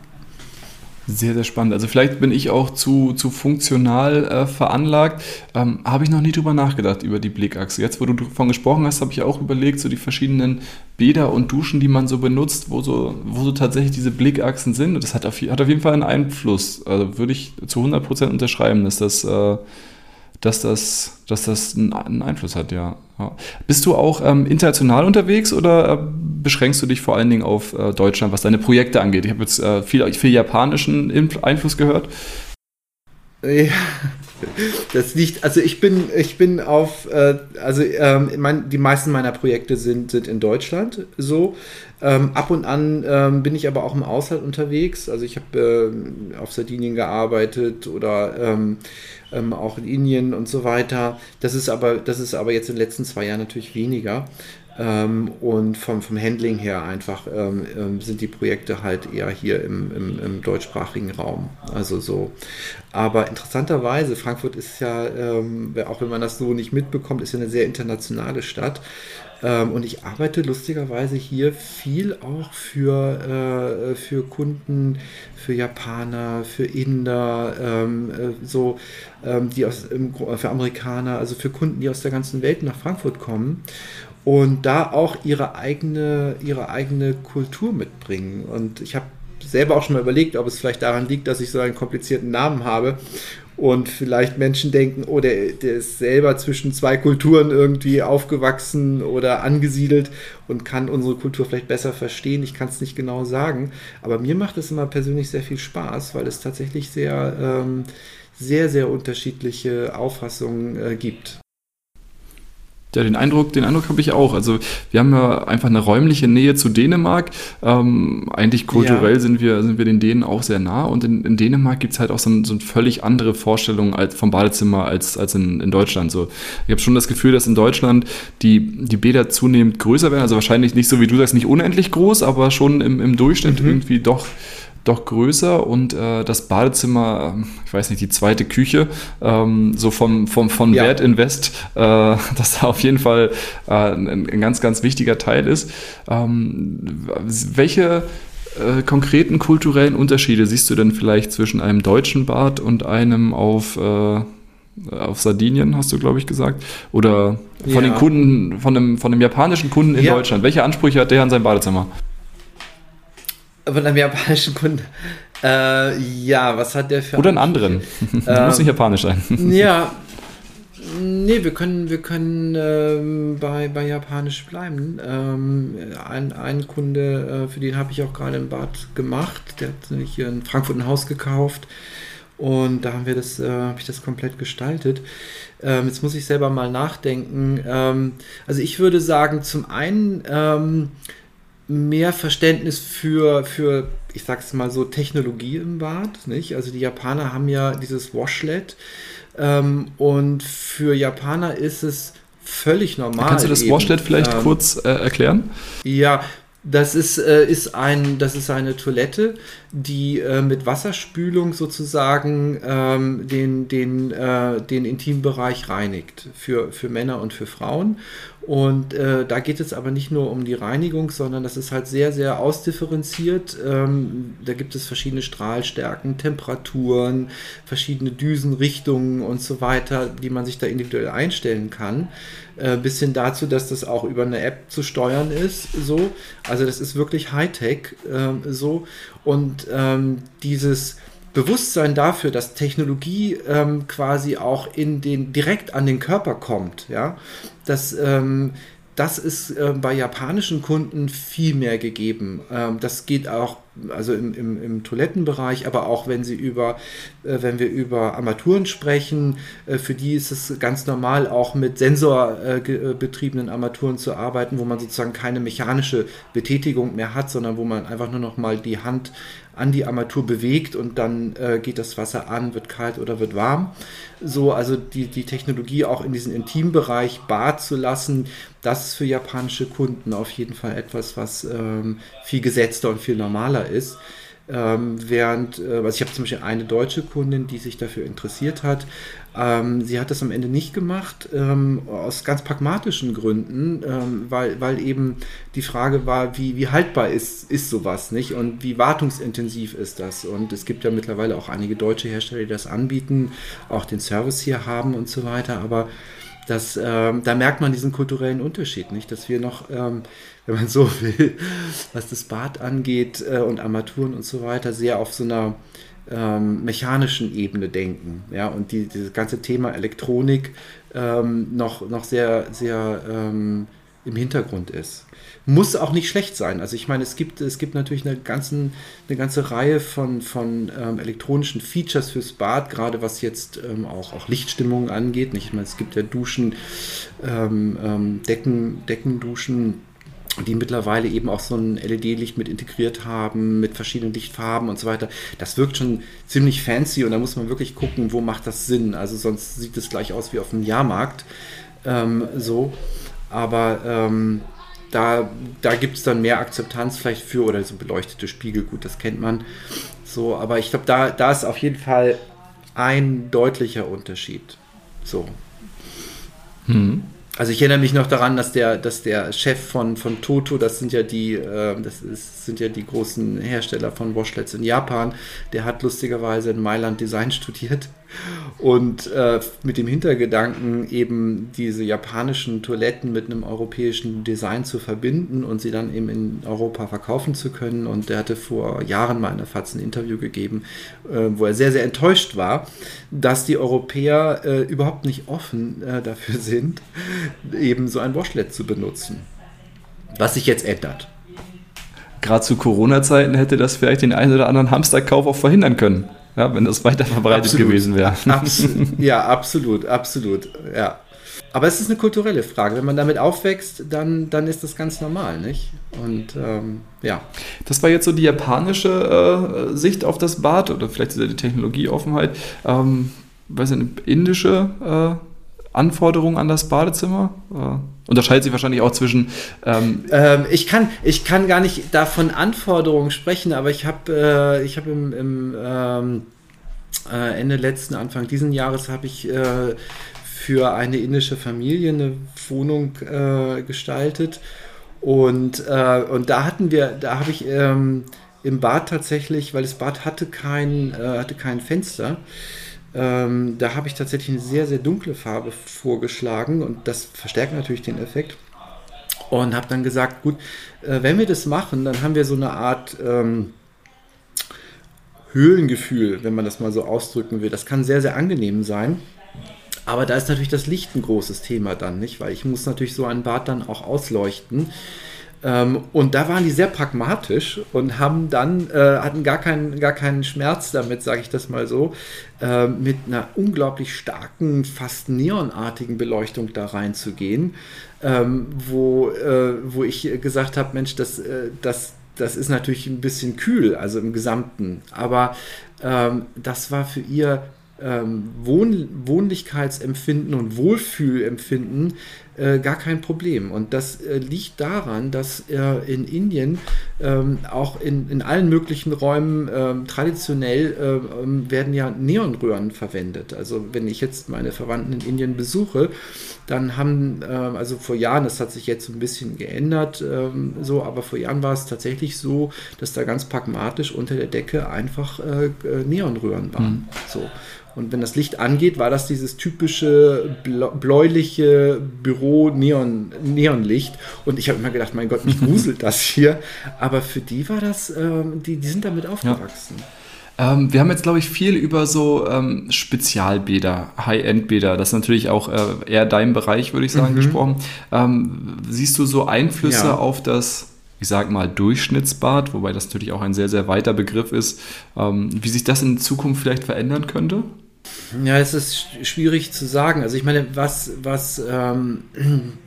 A: Sehr, sehr spannend. Also vielleicht bin ich auch zu, zu funktional äh, veranlagt. Ähm, habe ich noch nie drüber nachgedacht, über die Blickachse. Jetzt, wo du davon gesprochen hast, habe ich auch überlegt, so die verschiedenen Bäder und Duschen, die man so benutzt, wo so, wo so tatsächlich diese Blickachsen sind. Und das hat auf, hat auf jeden Fall einen Einfluss. Also würde ich zu 100% unterschreiben, dass das... Äh, dass das, dass das einen Einfluss hat, ja. ja. Bist du auch ähm, international unterwegs oder äh, beschränkst du dich vor allen Dingen auf äh, Deutschland, was deine Projekte angeht? Ich habe jetzt äh, viel, viel japanischen Einfluss gehört.
B: Ja, das liegt, also ich bin, ich bin auf, äh, also ähm, mein, die meisten meiner Projekte sind, sind in Deutschland so. Ähm, ab und an ähm, bin ich aber auch im Ausland unterwegs. Also ich habe äh, auf Sardinien gearbeitet oder ähm, auch in Indien und so weiter. Das ist aber, das ist aber jetzt in den letzten zwei Jahren natürlich weniger. Ähm, und vom, vom Handling her einfach ähm, ähm, sind die Projekte halt eher hier im, im, im, deutschsprachigen Raum. Also so. Aber interessanterweise, Frankfurt ist ja, ähm, auch wenn man das so nicht mitbekommt, ist ja eine sehr internationale Stadt. Ähm, und ich arbeite lustigerweise hier viel auch für, äh, für Kunden, für Japaner, für Inder, ähm, äh, so, die aus, für Amerikaner, also für Kunden, die aus der ganzen Welt nach Frankfurt kommen und da auch ihre eigene, ihre eigene Kultur mitbringen. Und ich habe selber auch schon mal überlegt, ob es vielleicht daran liegt, dass ich so einen komplizierten Namen habe und vielleicht Menschen denken, oh, der, der ist selber zwischen zwei Kulturen irgendwie aufgewachsen oder angesiedelt und kann unsere Kultur vielleicht besser verstehen. Ich kann es nicht genau sagen, aber mir macht es immer persönlich sehr viel Spaß, weil es tatsächlich sehr, ähm, sehr, sehr unterschiedliche Auffassungen äh, gibt.
A: Ja, den Eindruck, den Eindruck habe ich auch. Also wir haben ja einfach eine räumliche Nähe zu Dänemark. Ähm, eigentlich kulturell ja. sind, wir, sind wir den Dänen auch sehr nah und in, in Dänemark gibt es halt auch so, ein, so eine völlig andere Vorstellung als, vom Badezimmer als, als in, in Deutschland. So, ich habe schon das Gefühl, dass in Deutschland die, die Bäder zunehmend größer werden. Also wahrscheinlich nicht so, wie du sagst, nicht unendlich groß, aber schon im, im Durchschnitt mhm. irgendwie doch doch größer und äh, das Badezimmer, ich weiß nicht, die zweite Küche, ähm, so vom, vom, von ja. Wert Invest, äh, dass da auf jeden Fall äh, ein, ein, ganz, ganz wichtiger Teil ist. Ähm, welche äh, konkreten kulturellen Unterschiede siehst du denn vielleicht zwischen einem deutschen Bad und einem auf äh, auf Sardinien, hast du, glaube ich, gesagt. Oder von ja. den Kunden, von dem, von dem japanischen Kunden in ja. Deutschland. Welche Ansprüche hat der an sein Badezimmer?
B: Von einem japanischen Kunden. Äh, ja, was hat der für.
A: Oder einen anderen. Ähm, Muss nicht japanisch sein.
B: ja. Nee, wir können, wir können ähm, bei, bei Japanisch bleiben. Ähm, ein, ein Kunde, äh, für den habe ich auch gerade ein Bad gemacht. Der hat nämlich hier in Frankfurt ein Haus gekauft. Und da haben wir das, äh, habe ich das komplett gestaltet. Ähm, jetzt muss ich selber mal nachdenken. Ähm, also ich würde sagen, zum einen ähm, mehr Verständnis für, für, ich sag's mal so, Technologie im Bad. Nicht? Also die Japaner haben ja dieses Washlet ähm, und für Japaner ist es völlig normal.
A: Kannst du das eben, Washlet vielleicht ähm, kurz äh, erklären?
B: Ja, das ist, äh, ist, ein, das ist eine Toilette, die äh, mit Wasserspülung sozusagen ähm, den, den, äh, den Intimbereich reinigt für, für Männer und für Frauen. Und äh, da geht es aber nicht nur um die Reinigung, sondern das ist halt sehr, sehr ausdifferenziert. Ähm, da gibt es verschiedene Strahlstärken, Temperaturen, verschiedene Düsenrichtungen und so weiter, die man sich da individuell einstellen kann. Äh, bis hin dazu, dass das auch über eine App zu steuern ist. So. Also das ist wirklich Hightech ähm, so. Und ähm, dieses Bewusstsein dafür, dass Technologie ähm, quasi auch in den direkt an den Körper kommt, ja, dass ähm, das ist äh, bei japanischen Kunden viel mehr gegeben. Ähm, das geht auch also im, im, im, Toilettenbereich, aber auch wenn sie über, äh, wenn wir über Armaturen sprechen, äh, für die ist es ganz normal, auch mit sensorbetriebenen äh, Armaturen zu arbeiten, wo man sozusagen keine mechanische Betätigung mehr hat, sondern wo man einfach nur noch mal die Hand an die Armatur bewegt und dann äh, geht das Wasser an, wird kalt oder wird warm. So, also die, die Technologie auch in diesen Intimbereich Bad zu lassen, das ist für japanische Kunden auf jeden Fall etwas, was ähm, viel gesetzter und viel normaler ist. Ähm, während, äh, also ich habe zum Beispiel eine deutsche Kundin, die sich dafür interessiert hat. Ähm, sie hat das am Ende nicht gemacht, ähm, aus ganz pragmatischen Gründen, ähm, weil, weil eben die Frage war, wie, wie haltbar ist, ist sowas nicht und wie wartungsintensiv ist das. Und es gibt ja mittlerweile auch einige deutsche Hersteller, die das anbieten, auch den Service hier haben und so weiter. Aber das, ähm, da merkt man diesen kulturellen Unterschied, nicht? Dass wir noch, ähm, wenn man so will, was das Bad angeht äh, und Armaturen und so weiter, sehr auf so einer ähm, mechanischen Ebene denken. Ja? Und die, dieses ganze Thema Elektronik ähm, noch, noch sehr, sehr ähm, im Hintergrund ist muss auch nicht schlecht sein. Also ich meine, es gibt, es gibt natürlich eine, ganzen, eine ganze Reihe von, von ähm, elektronischen Features fürs Bad, gerade was jetzt ähm, auch, auch Lichtstimmungen angeht. Ich meine, es gibt ja Duschen, ähm, ähm Decken, Deckenduschen, die mittlerweile eben auch so ein LED-Licht mit integriert haben, mit verschiedenen Lichtfarben und so weiter. Das wirkt schon ziemlich fancy und da muss man wirklich gucken, wo macht das Sinn. Also sonst sieht es gleich aus wie auf einem Jahrmarkt. Ähm, so. Aber ähm, da, da gibt es dann mehr Akzeptanz vielleicht für oder so beleuchtete Spiegel, gut, das kennt man. So, aber ich glaube, da, da ist auf jeden Fall ein deutlicher Unterschied. So. Hm. Also ich erinnere mich noch daran, dass der, dass der Chef von, von Toto, das sind ja die, äh, das ist, sind ja die großen Hersteller von Washlets in Japan, der hat lustigerweise in Mailand Design studiert und äh, mit dem Hintergedanken, eben diese japanischen Toiletten mit einem europäischen Design zu verbinden und sie dann eben in Europa verkaufen zu können. Und er hatte vor Jahren mal in der FAZ ein Interview gegeben, äh, wo er sehr, sehr enttäuscht war, dass die Europäer äh, überhaupt nicht offen äh, dafür sind, eben so ein Washlet zu benutzen. Was sich jetzt ändert.
A: Gerade zu Corona-Zeiten hätte das vielleicht den einen oder anderen Hamsterkauf auch verhindern können ja, wenn das weiter verbreitet absolut. gewesen wäre.
B: Absolut. Ja, absolut, absolut. Ja. Aber es ist eine kulturelle Frage. Wenn man damit aufwächst, dann, dann ist das ganz normal, nicht? Und ähm, ja.
A: Das war jetzt so die japanische äh, Sicht auf das Bad oder vielleicht die Technologieoffenheit. Ähm, weiß nicht, indische äh, Anforderungen an das Badezimmer? Äh, unterscheidet sich wahrscheinlich auch zwischen.
B: Ähm ähm, ich, kann, ich kann gar nicht davon Anforderungen sprechen, aber ich habe äh, hab im, im ähm, äh, Ende letzten, Anfang diesen Jahres habe ich äh, für eine indische Familie eine Wohnung äh, gestaltet. Und, äh, und da hatten wir, da habe ich ähm, im Bad tatsächlich, weil das Bad hatte kein, äh, hatte kein Fenster, ähm, da habe ich tatsächlich eine sehr, sehr dunkle Farbe vorgeschlagen und das verstärkt natürlich den Effekt. Und habe dann gesagt, gut, äh, wenn wir das machen, dann haben wir so eine Art ähm, Höhlengefühl, wenn man das mal so ausdrücken will. Das kann sehr, sehr angenehm sein. Aber da ist natürlich das Licht ein großes Thema dann, nicht? Weil ich muss natürlich so ein Bad dann auch ausleuchten. Ähm, und da waren die sehr pragmatisch und haben dann, äh, hatten gar keinen, gar keinen Schmerz damit, sage ich das mal so, äh, mit einer unglaublich starken, fast neonartigen Beleuchtung da reinzugehen, ähm, wo, äh, wo ich gesagt habe, Mensch, das, äh, das, das ist natürlich ein bisschen kühl, also im Gesamten, aber ähm, das war für ihr ähm, Wohn Wohnlichkeitsempfinden und Wohlfühlempfinden äh, gar kein Problem. Und das äh, liegt daran, dass äh, in Indien ähm, auch in, in allen möglichen Räumen ähm, traditionell äh, ähm, werden ja Neonröhren verwendet. Also wenn ich jetzt meine Verwandten in Indien besuche, dann haben, ähm, also vor Jahren, das hat sich jetzt ein bisschen geändert, ähm, so, aber vor Jahren war es tatsächlich so, dass da ganz pragmatisch unter der Decke einfach äh, äh, Neonröhren waren. Mhm. So. Und wenn das Licht angeht, war das dieses typische bläuliche Büro Büro Neon, Neonlicht. Und ich habe immer gedacht, mein Gott, mich gruselt das hier. Aber für die war das, ähm, die, die sind damit aufgewachsen. Ja.
A: Ähm, wir haben jetzt, glaube ich, viel über so ähm, Spezialbäder, High-End-Bäder, das ist natürlich auch äh, eher dein Bereich, würde ich sagen, mhm. gesprochen. Ähm, siehst du so Einflüsse ja. auf das, ich sag mal, Durchschnittsbad, wobei das natürlich auch ein sehr, sehr weiter Begriff ist, ähm, wie sich das in Zukunft vielleicht verändern könnte?
B: Ja, es ist schwierig zu sagen. Also ich meine, was, was, ähm,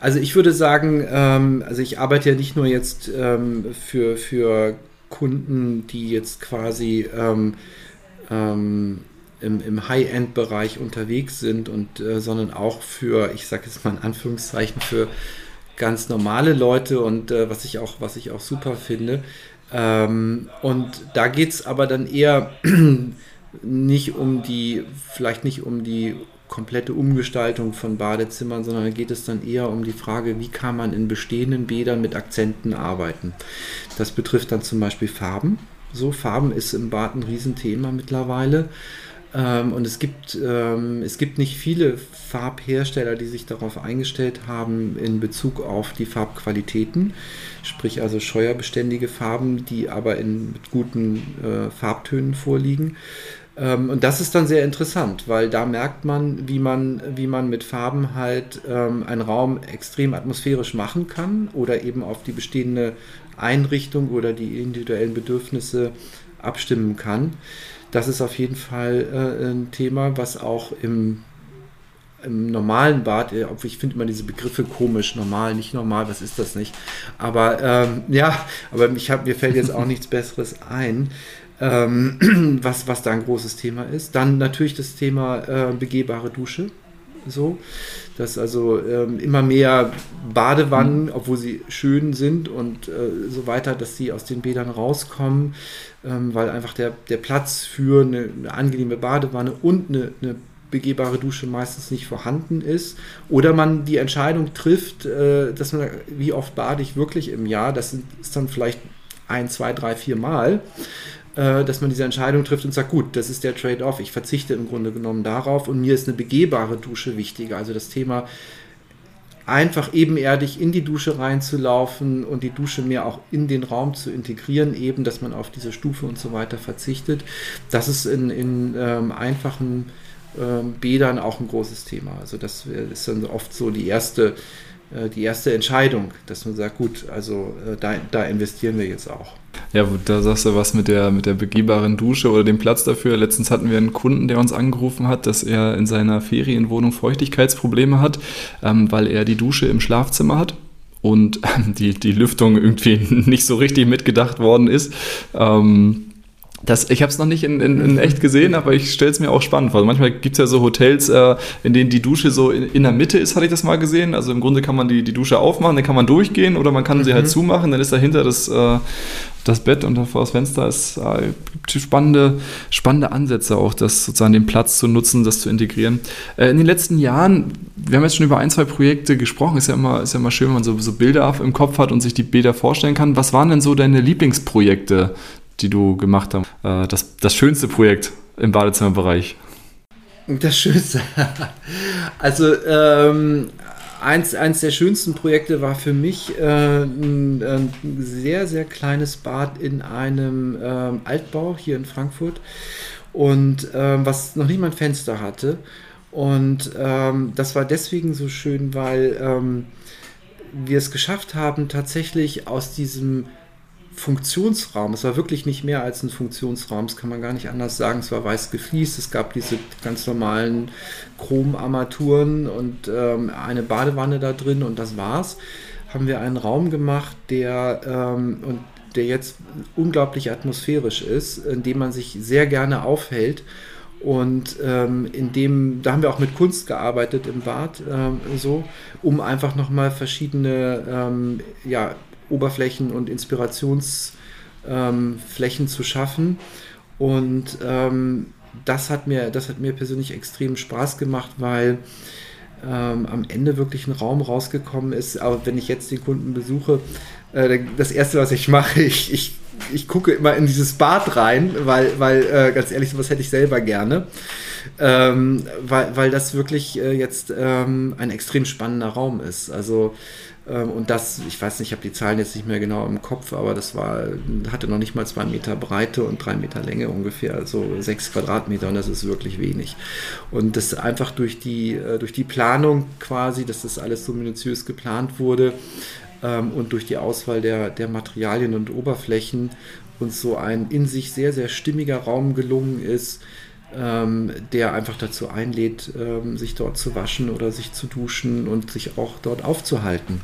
B: also ich würde sagen, ähm, also ich arbeite ja nicht nur jetzt ähm, für, für Kunden, die jetzt quasi ähm, ähm, im, im High-End-Bereich unterwegs sind und äh, sondern auch für, ich sage jetzt mal in Anführungszeichen, für ganz normale Leute und äh, was ich auch, was ich auch super finde. Ähm, und da geht es aber dann eher nicht um die, vielleicht nicht um die komplette Umgestaltung von Badezimmern, sondern geht es dann eher um die Frage, wie kann man in bestehenden Bädern mit Akzenten arbeiten. Das betrifft dann zum Beispiel Farben. So, Farben ist im Bad ein Riesenthema mittlerweile. Ähm, und es gibt, ähm, es gibt nicht viele Farbhersteller, die sich darauf eingestellt haben in Bezug auf die Farbqualitäten, sprich also scheuerbeständige Farben, die aber in mit guten äh, Farbtönen vorliegen. Ähm, und das ist dann sehr interessant, weil da merkt man, wie man, wie man mit Farben halt ähm, einen Raum extrem atmosphärisch machen kann oder eben auf die bestehende Einrichtung oder die individuellen Bedürfnisse abstimmen kann. Das ist auf jeden Fall äh, ein Thema, was auch im, im normalen Bad, äh, ich finde immer diese Begriffe komisch, normal, nicht normal, was ist das nicht? Aber ähm, ja, aber ich hab, mir fällt jetzt auch nichts Besseres ein ähm, was, was da ein großes Thema ist. Dann natürlich das Thema äh, begehbare Dusche. So, dass also ähm, immer mehr Badewannen, mhm. obwohl sie schön sind und äh, so weiter, dass sie aus den Bädern rauskommen, ähm, weil einfach der, der Platz für eine, eine angenehme Badewanne und eine, eine begehbare Dusche meistens nicht vorhanden ist. Oder man die Entscheidung trifft, äh, dass man, wie oft bade ich wirklich im Jahr, das ist dann vielleicht ein, zwei, drei, vier Mal. Äh, dass man diese Entscheidung trifft und sagt, gut, das ist der Trade-off, ich verzichte im Grunde genommen darauf und mir ist eine begehbare Dusche wichtiger. Also das Thema einfach ebenerdig in die Dusche reinzulaufen und die Dusche mehr auch in den Raum zu integrieren, eben, dass man auf diese Stufe und so weiter verzichtet. Das ist in, in ähm, einfachen ähm, Bädern auch ein großes Thema. Also das ist dann oft so die erste, äh, die erste Entscheidung, dass man sagt, gut, also äh, da, da investieren wir jetzt auch.
A: Ja, da sagst du was mit der, mit der begehbaren Dusche oder dem Platz dafür. Letztens hatten wir einen Kunden, der uns angerufen hat, dass er in seiner Ferienwohnung Feuchtigkeitsprobleme hat, ähm, weil er die Dusche im Schlafzimmer hat und die, die Lüftung irgendwie nicht so richtig mitgedacht worden ist. Ähm, das, ich habe es noch nicht in, in, in, echt gesehen, aber ich stelle es mir auch spannend vor. Also manchmal gibt es ja so Hotels, äh, in denen die Dusche so in, in, der Mitte ist, hatte ich das mal gesehen. Also im Grunde kann man die, die Dusche aufmachen, dann kann man durchgehen oder man kann mhm. sie halt mhm. zumachen, dann ist dahinter das, äh, das Bett und davor das Fenster. Es äh, gibt spannende, spannende Ansätze auch, das sozusagen den Platz zu nutzen, das zu integrieren. Äh, in den letzten Jahren, wir haben jetzt schon über ein, zwei Projekte gesprochen, ist ja immer, ist ja immer schön, wenn man so, so Bilder im Kopf hat und sich die Bilder vorstellen kann. Was waren denn so deine Lieblingsprojekte, die du gemacht hast. Äh, das, das schönste Projekt im Badezimmerbereich?
B: Das Schönste. Also ähm, eins, eins der schönsten Projekte war für mich äh, ein, ein, sehr, sehr kleines Bad in einem ähm, Altbau hier in Frankfurt und ähm, was noch nicht mal ein Fenster hatte. Und ähm, das war deswegen so schön, weil ähm, wir es geschafft haben, tatsächlich aus diesem Funktionsraum. Es war wirklich nicht mehr als ein Funktionsraum, das kann man gar nicht anders sagen. Es war weiß gefliest, es gab diese ganz normalen Chromarmaturen und ähm, eine Badewanne da drin und das war's. Haben wir einen Raum gemacht, der ähm, und der jetzt unglaublich atmosphärisch ist, in dem man sich sehr gerne aufhält. Und ähm, in dem, da haben wir auch mit Kunst gearbeitet im Bad, ähm, so, um einfach nochmal verschiedene ähm, ja, Oberflächen und Inspirationsflächen ähm, zu schaffen. Und ähm, das, hat mir, das hat mir persönlich extrem Spaß gemacht, weil ähm, am Ende wirklich ein Raum rausgekommen ist. Aber wenn ich jetzt den Kunden besuche, äh, das Erste, was ich mache, ich, ich, ich gucke immer in dieses Bad rein, weil, weil äh, ganz ehrlich, sowas hätte ich selber gerne. ähm, weil, weil das wirklich äh, jetzt ähm, ein extrem spannender Raum ist. Also und das, ich weiß nicht, ich habe die Zahlen jetzt nicht mehr genau im Kopf, aber das war, hatte noch nicht mal zwei Meter Breite und drei Meter Länge ungefähr, also sechs Quadratmeter und das ist wirklich wenig. Und das einfach durch die, äh, durch die Planung quasi, dass das alles so minutiös geplant wurde ähm, und durch die Auswahl der, der Materialien und Oberflächen uns so ein in sich sehr, sehr stimmiger Raum gelungen ist, ähm, der einfach dazu einlädt, ähm, sich dort zu waschen oder sich zu duschen und sich auch dort aufzuhalten.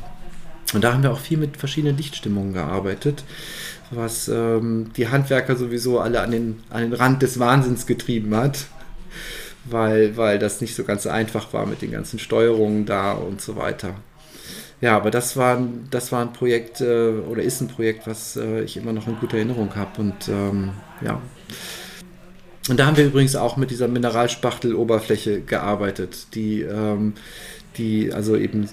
B: Und da haben wir auch viel mit verschiedenen Lichtstimmungen gearbeitet, was ähm, die Handwerker sowieso alle an den, an den Rand des Wahnsinns getrieben hat, weil, weil das nicht so ganz einfach war mit den ganzen Steuerungen da und so weiter. Ja, aber das war, das war ein Projekt äh, oder ist ein Projekt, was äh, ich immer noch in guter Erinnerung habe. Und ähm, ja. Und da haben wir übrigens auch mit dieser Mineralspachtel-Oberfläche gearbeitet, die ähm, die also eben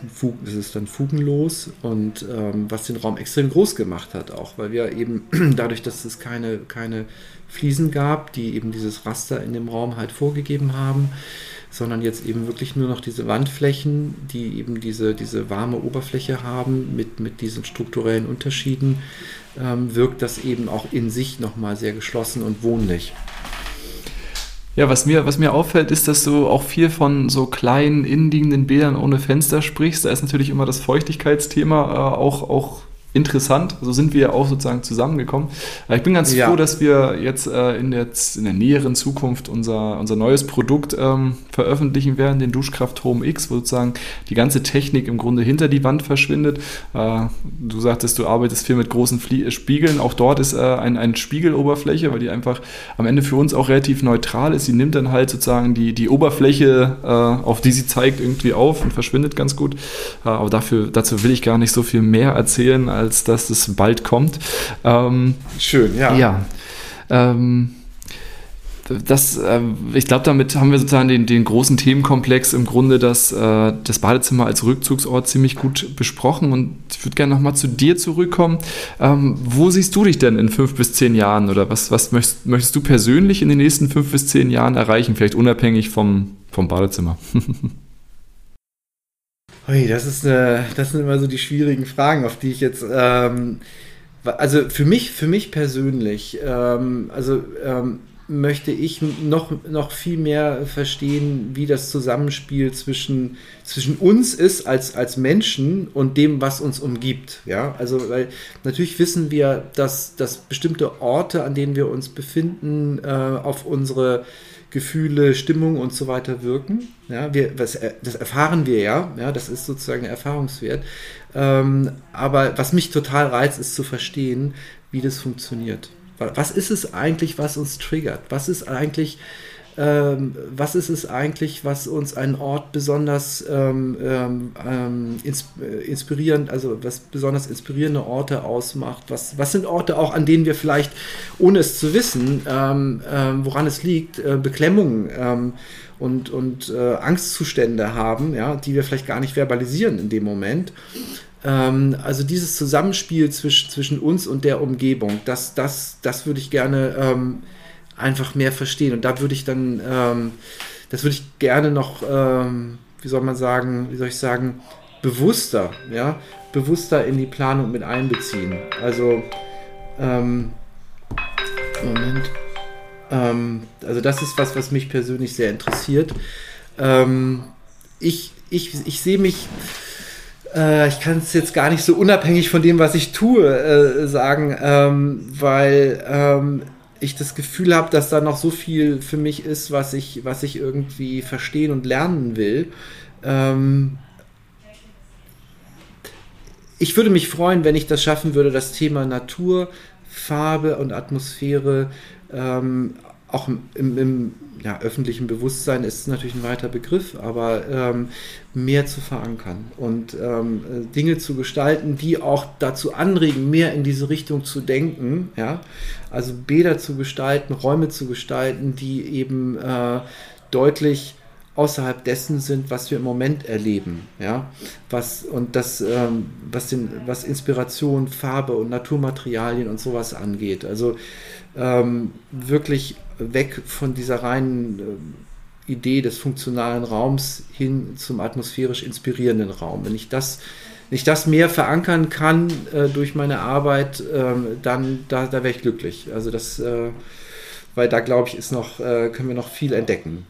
B: das ist dann fugenlos und ähm, was den Raum extrem groß gemacht hat auch, weil wir eben dadurch, dass es keine, keine Fliesen gab, die eben dieses Raster in dem Raum halt vorgegeben haben, sondern jetzt eben wirklich nur noch diese Wandflächen, die eben diese, diese warme Oberfläche haben mit, mit diesen strukturellen Unterschieden, ähm, wirkt das eben auch in sich nochmal sehr geschlossen und wohnlich.
A: Ja, was mir, was mir auffällt, ist, dass du auch viel von so kleinen, innenliegenden Bädern ohne Fenster sprichst. Da ist natürlich immer das Feuchtigkeitsthema äh, auch, auch interessant. So sind wir auch sozusagen zusammengekommen. Äh, ich bin ganz ja. froh, dass wir jetzt äh, in, der, in der näheren Zukunft unser, unser neues Produkt ähm, veröffentlichen werden, den Duschkraft Home X, wo sozusagen die ganze Technik im Grunde hinter die Wand verschwindet. Äh, du sagtest, du arbeitest viel mit großen Flie Spiegeln. Auch dort ist äh, ein, eine Spiegeloberfläche, weil die einfach am Ende für uns auch relativ neutral ist. Sie nimmt dann halt sozusagen die, die Oberfläche, äh, auf die sie zeigt, irgendwie auf und verschwindet ganz gut. Äh, aber dafür, dazu will ich gar nicht so viel mehr erzählen, als dass es bald kommt. Ähm,
B: Schön, ja.
A: Ja. Ähm, das, äh, ich glaube, damit haben wir sozusagen den, den großen Themenkomplex im Grunde das, äh, das Badezimmer als Rückzugsort ziemlich gut besprochen. Und ich würde gerne nochmal zu dir zurückkommen. Ähm, wo siehst du dich denn in fünf bis zehn Jahren? Oder was, was möchtest, möchtest du persönlich in den nächsten fünf bis zehn Jahren erreichen? Vielleicht unabhängig vom, vom Badezimmer.
B: Ui, das, ist eine, das sind immer so die schwierigen Fragen, auf die ich jetzt. Ähm, also für mich, für mich persönlich, ähm, also ähm, möchte ich noch, noch viel mehr verstehen, wie das Zusammenspiel zwischen, zwischen uns ist als, als Menschen und dem, was uns umgibt. Ja, also, weil natürlich wissen wir, dass, dass bestimmte Orte, an denen wir uns befinden, äh, auf unsere Gefühle, Stimmung und so weiter wirken. Ja, wir, was, äh, das erfahren wir ja, ja, das ist sozusagen ein Erfahrungswert. Ähm, aber was mich total reizt, ist zu verstehen, wie das funktioniert. Was ist es eigentlich, was uns triggert? Was ist eigentlich ähm, was ist es eigentlich, was uns einen Ort besonders ähm, ähm, ähm ins, äh, inspirierend, also was besonders inspirierende Orte ausmacht? Was, was sind Orte auch, an denen wir vielleicht, ohne es zu wissen, ähm, ähm, woran es liegt, äh, Beklemmungen und, und äh, Angstzustände haben, ja, die wir vielleicht gar nicht verbalisieren in dem Moment? also dieses Zusammenspiel zwischen, zwischen uns und der Umgebung, das, das, das würde ich gerne einfach mehr verstehen. Und da würde ich dann, ähm, das würde ich gerne noch, ähm, wie soll man sagen, wie soll ich sagen, bewusster, ja, bewusster in die Planung mit einbeziehen. Also, ähm, Moment. Ähm, also das ist was, was mich persönlich sehr interessiert. Ähm, ich, ich, ich sehe mich, äh, ich kann es jetzt gar nicht so unabhängig von dem, was ich tue, äh, sagen, ähm, weil ich das Gefühl habe, dass da noch so viel für mich ist, was ich, was ich irgendwie verstehen und lernen will. Ähm ich würde mich freuen, wenn ich das schaffen würde, das Thema Natur, Farbe und Atmosphäre ähm, auch im, im ja, öffentlichen Bewusstsein ist natürlich ein weiter Begriff, aber ähm, mehr zu verankern und ähm, Dinge zu gestalten, die auch dazu anregen, mehr in diese Richtung zu denken. Ja? Also Bäder zu gestalten, Räume zu gestalten, die eben äh, deutlich außerhalb dessen sind, was wir im Moment erleben, ja, was und das, ähm, was den, was Inspiration, Farbe und Naturmaterialien und sowas angeht. Also ähm, wirklich weg von dieser reinen äh, Idee des funktionalen Raums hin zum atmosphärisch inspirierenden Raum. Wenn ich das, wenn ich das mehr verankern kann äh, durch meine Arbeit, äh, dann da, da wäre ich glücklich. Also das, äh, weil da glaube ich, ist noch, äh, können wir noch viel entdecken.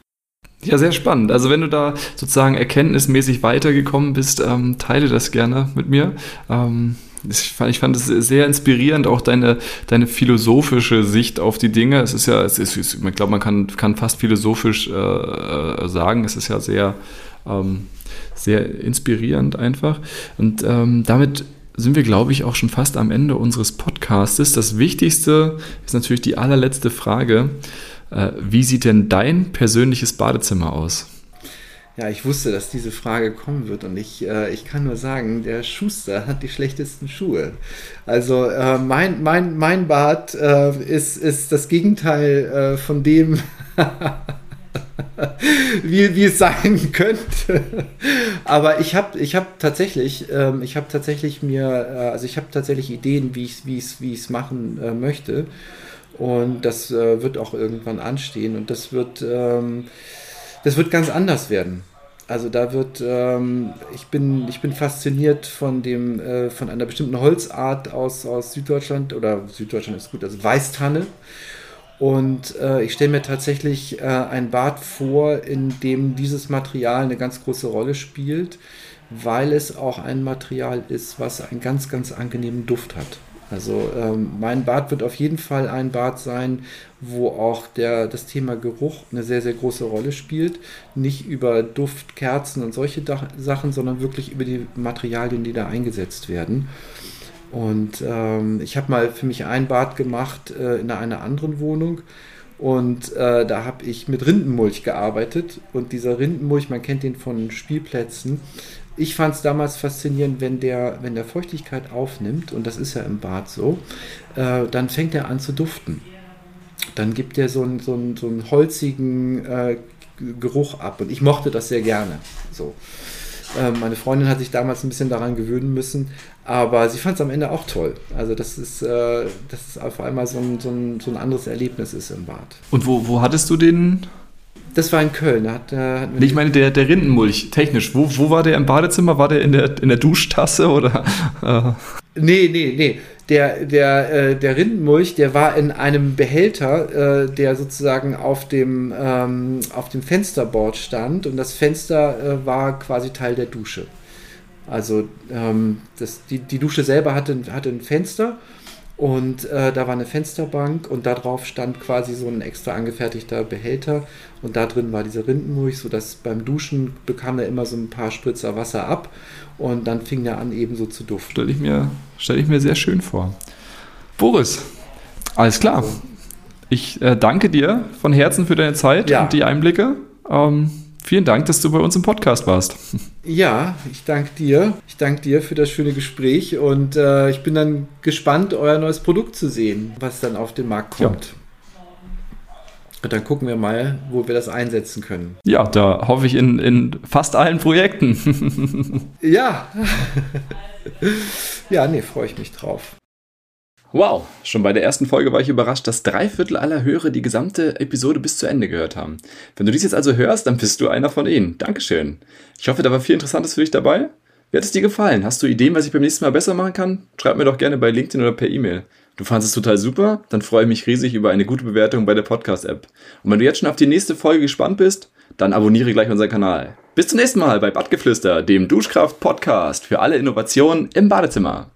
A: Ja, sehr spannend. Also wenn du da sozusagen erkenntnismäßig weitergekommen bist, ähm, teile das gerne mit mir. Ähm, ich fand, ich fand es sehr inspirierend, auch deine, deine philosophische Sicht auf die Dinge. Es ist ja, es ist, ich glaube, man kann, kann fast philosophisch äh, äh, sagen. Es ist ja sehr, ähm, sehr inspirierend einfach. Und ähm, damit sind wir, glaube ich, auch schon fast am Ende unseres Podcastes. Das Wichtigste ist natürlich die allerletzte Frage. Äh, wie sieht denn dein persönliches Badezimmer aus?
B: Ja, ich wusste, dass diese Frage kommen wird und ich, äh, ich kann nur sagen, der Schuster hat die schlechtesten Schuhe. Also äh, mein, mein, mein Bad äh, ist, ist das Gegenteil äh, von dem, wie, wie es sein könnte. Aber ich habe ich hab tatsächlich, ähm, ich tatsächlich mir, äh, also ich habe tatsächlich Ideen, wie ich es wie wie machen äh, möchte. Und das wird auch irgendwann anstehen und das wird... Ähm, das wird ganz anders werden. Also da wird, ähm, ich, bin, ich bin fasziniert von dem, äh, von einer bestimmten Holzart aus, aus Süddeutschland oder Süddeutschland ist gut, also Weißtanne. Und äh, ich stelle mir tatsächlich äh, ein Bad vor, in dem dieses Material eine ganz große Rolle spielt, weil es auch ein Material ist, was einen ganz, ganz angenehmen Duft hat. Also ähm, mein Bad wird auf jeden Fall ein Bad sein, wo auch der, das Thema Geruch eine sehr, sehr große Rolle spielt. Nicht über Duft, Kerzen und solche Dach Sachen, sondern wirklich über die Materialien, die da eingesetzt werden. Und ähm, ich habe mal für mich ein Bad gemacht äh, in einer anderen Wohnung. Und äh, da habe ich mit Rindenmulch gearbeitet. Und dieser Rindenmulch, man kennt den von Spielplätzen, ich fand es damals faszinierend, wenn der, wenn der Feuchtigkeit aufnimmt, und das ist ja im Bad so, äh, dann fängt er an zu duften. Dann gibt er so einen, so so einen holzigen äh, Geruch ab. Und ich mochte das sehr gerne. So. Äh, meine Freundin hat sich damals ein bisschen daran gewöhnen müssen, aber sie fand es am Ende auch toll. Also, dass es, äh, dass es auf einmal so ein, so, ein, so ein anderes Erlebnis ist im Bad.
A: Und wo, wo hattest du den
B: das war in Köln. Da hat,
A: äh, ich meine, der, der Rindenmulch, technisch. Wo, wo war der im Badezimmer? War der in der, in der Duschtasse oder?
B: Äh? Nee, nee, nee. Der, der, äh, der Rindenmulch, der war in einem Behälter, äh, der sozusagen auf dem, ähm, auf dem Fensterbord stand und das Fenster äh, war quasi Teil der Dusche. Also ähm, das, die, die Dusche selber hatte, hatte ein Fenster und äh, da war eine Fensterbank und da drauf stand quasi so ein extra angefertigter Behälter. Und da drin war diese Rindenmulch, sodass beim Duschen bekam er immer so ein paar Spritzer Wasser ab. Und dann fing er an, eben so zu duften.
A: Stelle ich, mir, stell ich mir sehr schön vor. Boris, alles klar. Ich äh, danke dir von Herzen für deine Zeit ja. und die Einblicke. Ähm, vielen Dank, dass du bei uns im Podcast warst.
B: Ja, ich danke dir. Ich danke dir für das schöne Gespräch und äh, ich bin dann gespannt, euer neues Produkt zu sehen, was dann auf den Markt kommt. Ja. Und dann gucken wir mal, wo wir das einsetzen können.
A: Ja, da hoffe ich in, in fast allen Projekten.
B: ja. ja, nee, freue ich mich drauf.
A: Wow, schon bei der ersten Folge war ich überrascht, dass drei Viertel aller Hörer die gesamte Episode bis zu Ende gehört haben. Wenn du dies jetzt also hörst, dann bist du einer von ihnen. Dankeschön. Ich hoffe, da war viel Interessantes für dich dabei. Wie hat es dir gefallen? Hast du Ideen, was ich beim nächsten Mal besser machen kann? Schreib mir doch gerne bei LinkedIn oder per E-Mail. Du fandest es total super? Dann freue ich mich riesig über eine gute Bewertung bei der Podcast-App. Und wenn du jetzt schon auf die nächste Folge gespannt bist, dann abonniere gleich unseren Kanal. Bis zum nächsten Mal bei Badgeflüster, dem Duschkraft-Podcast für alle Innovationen im Badezimmer.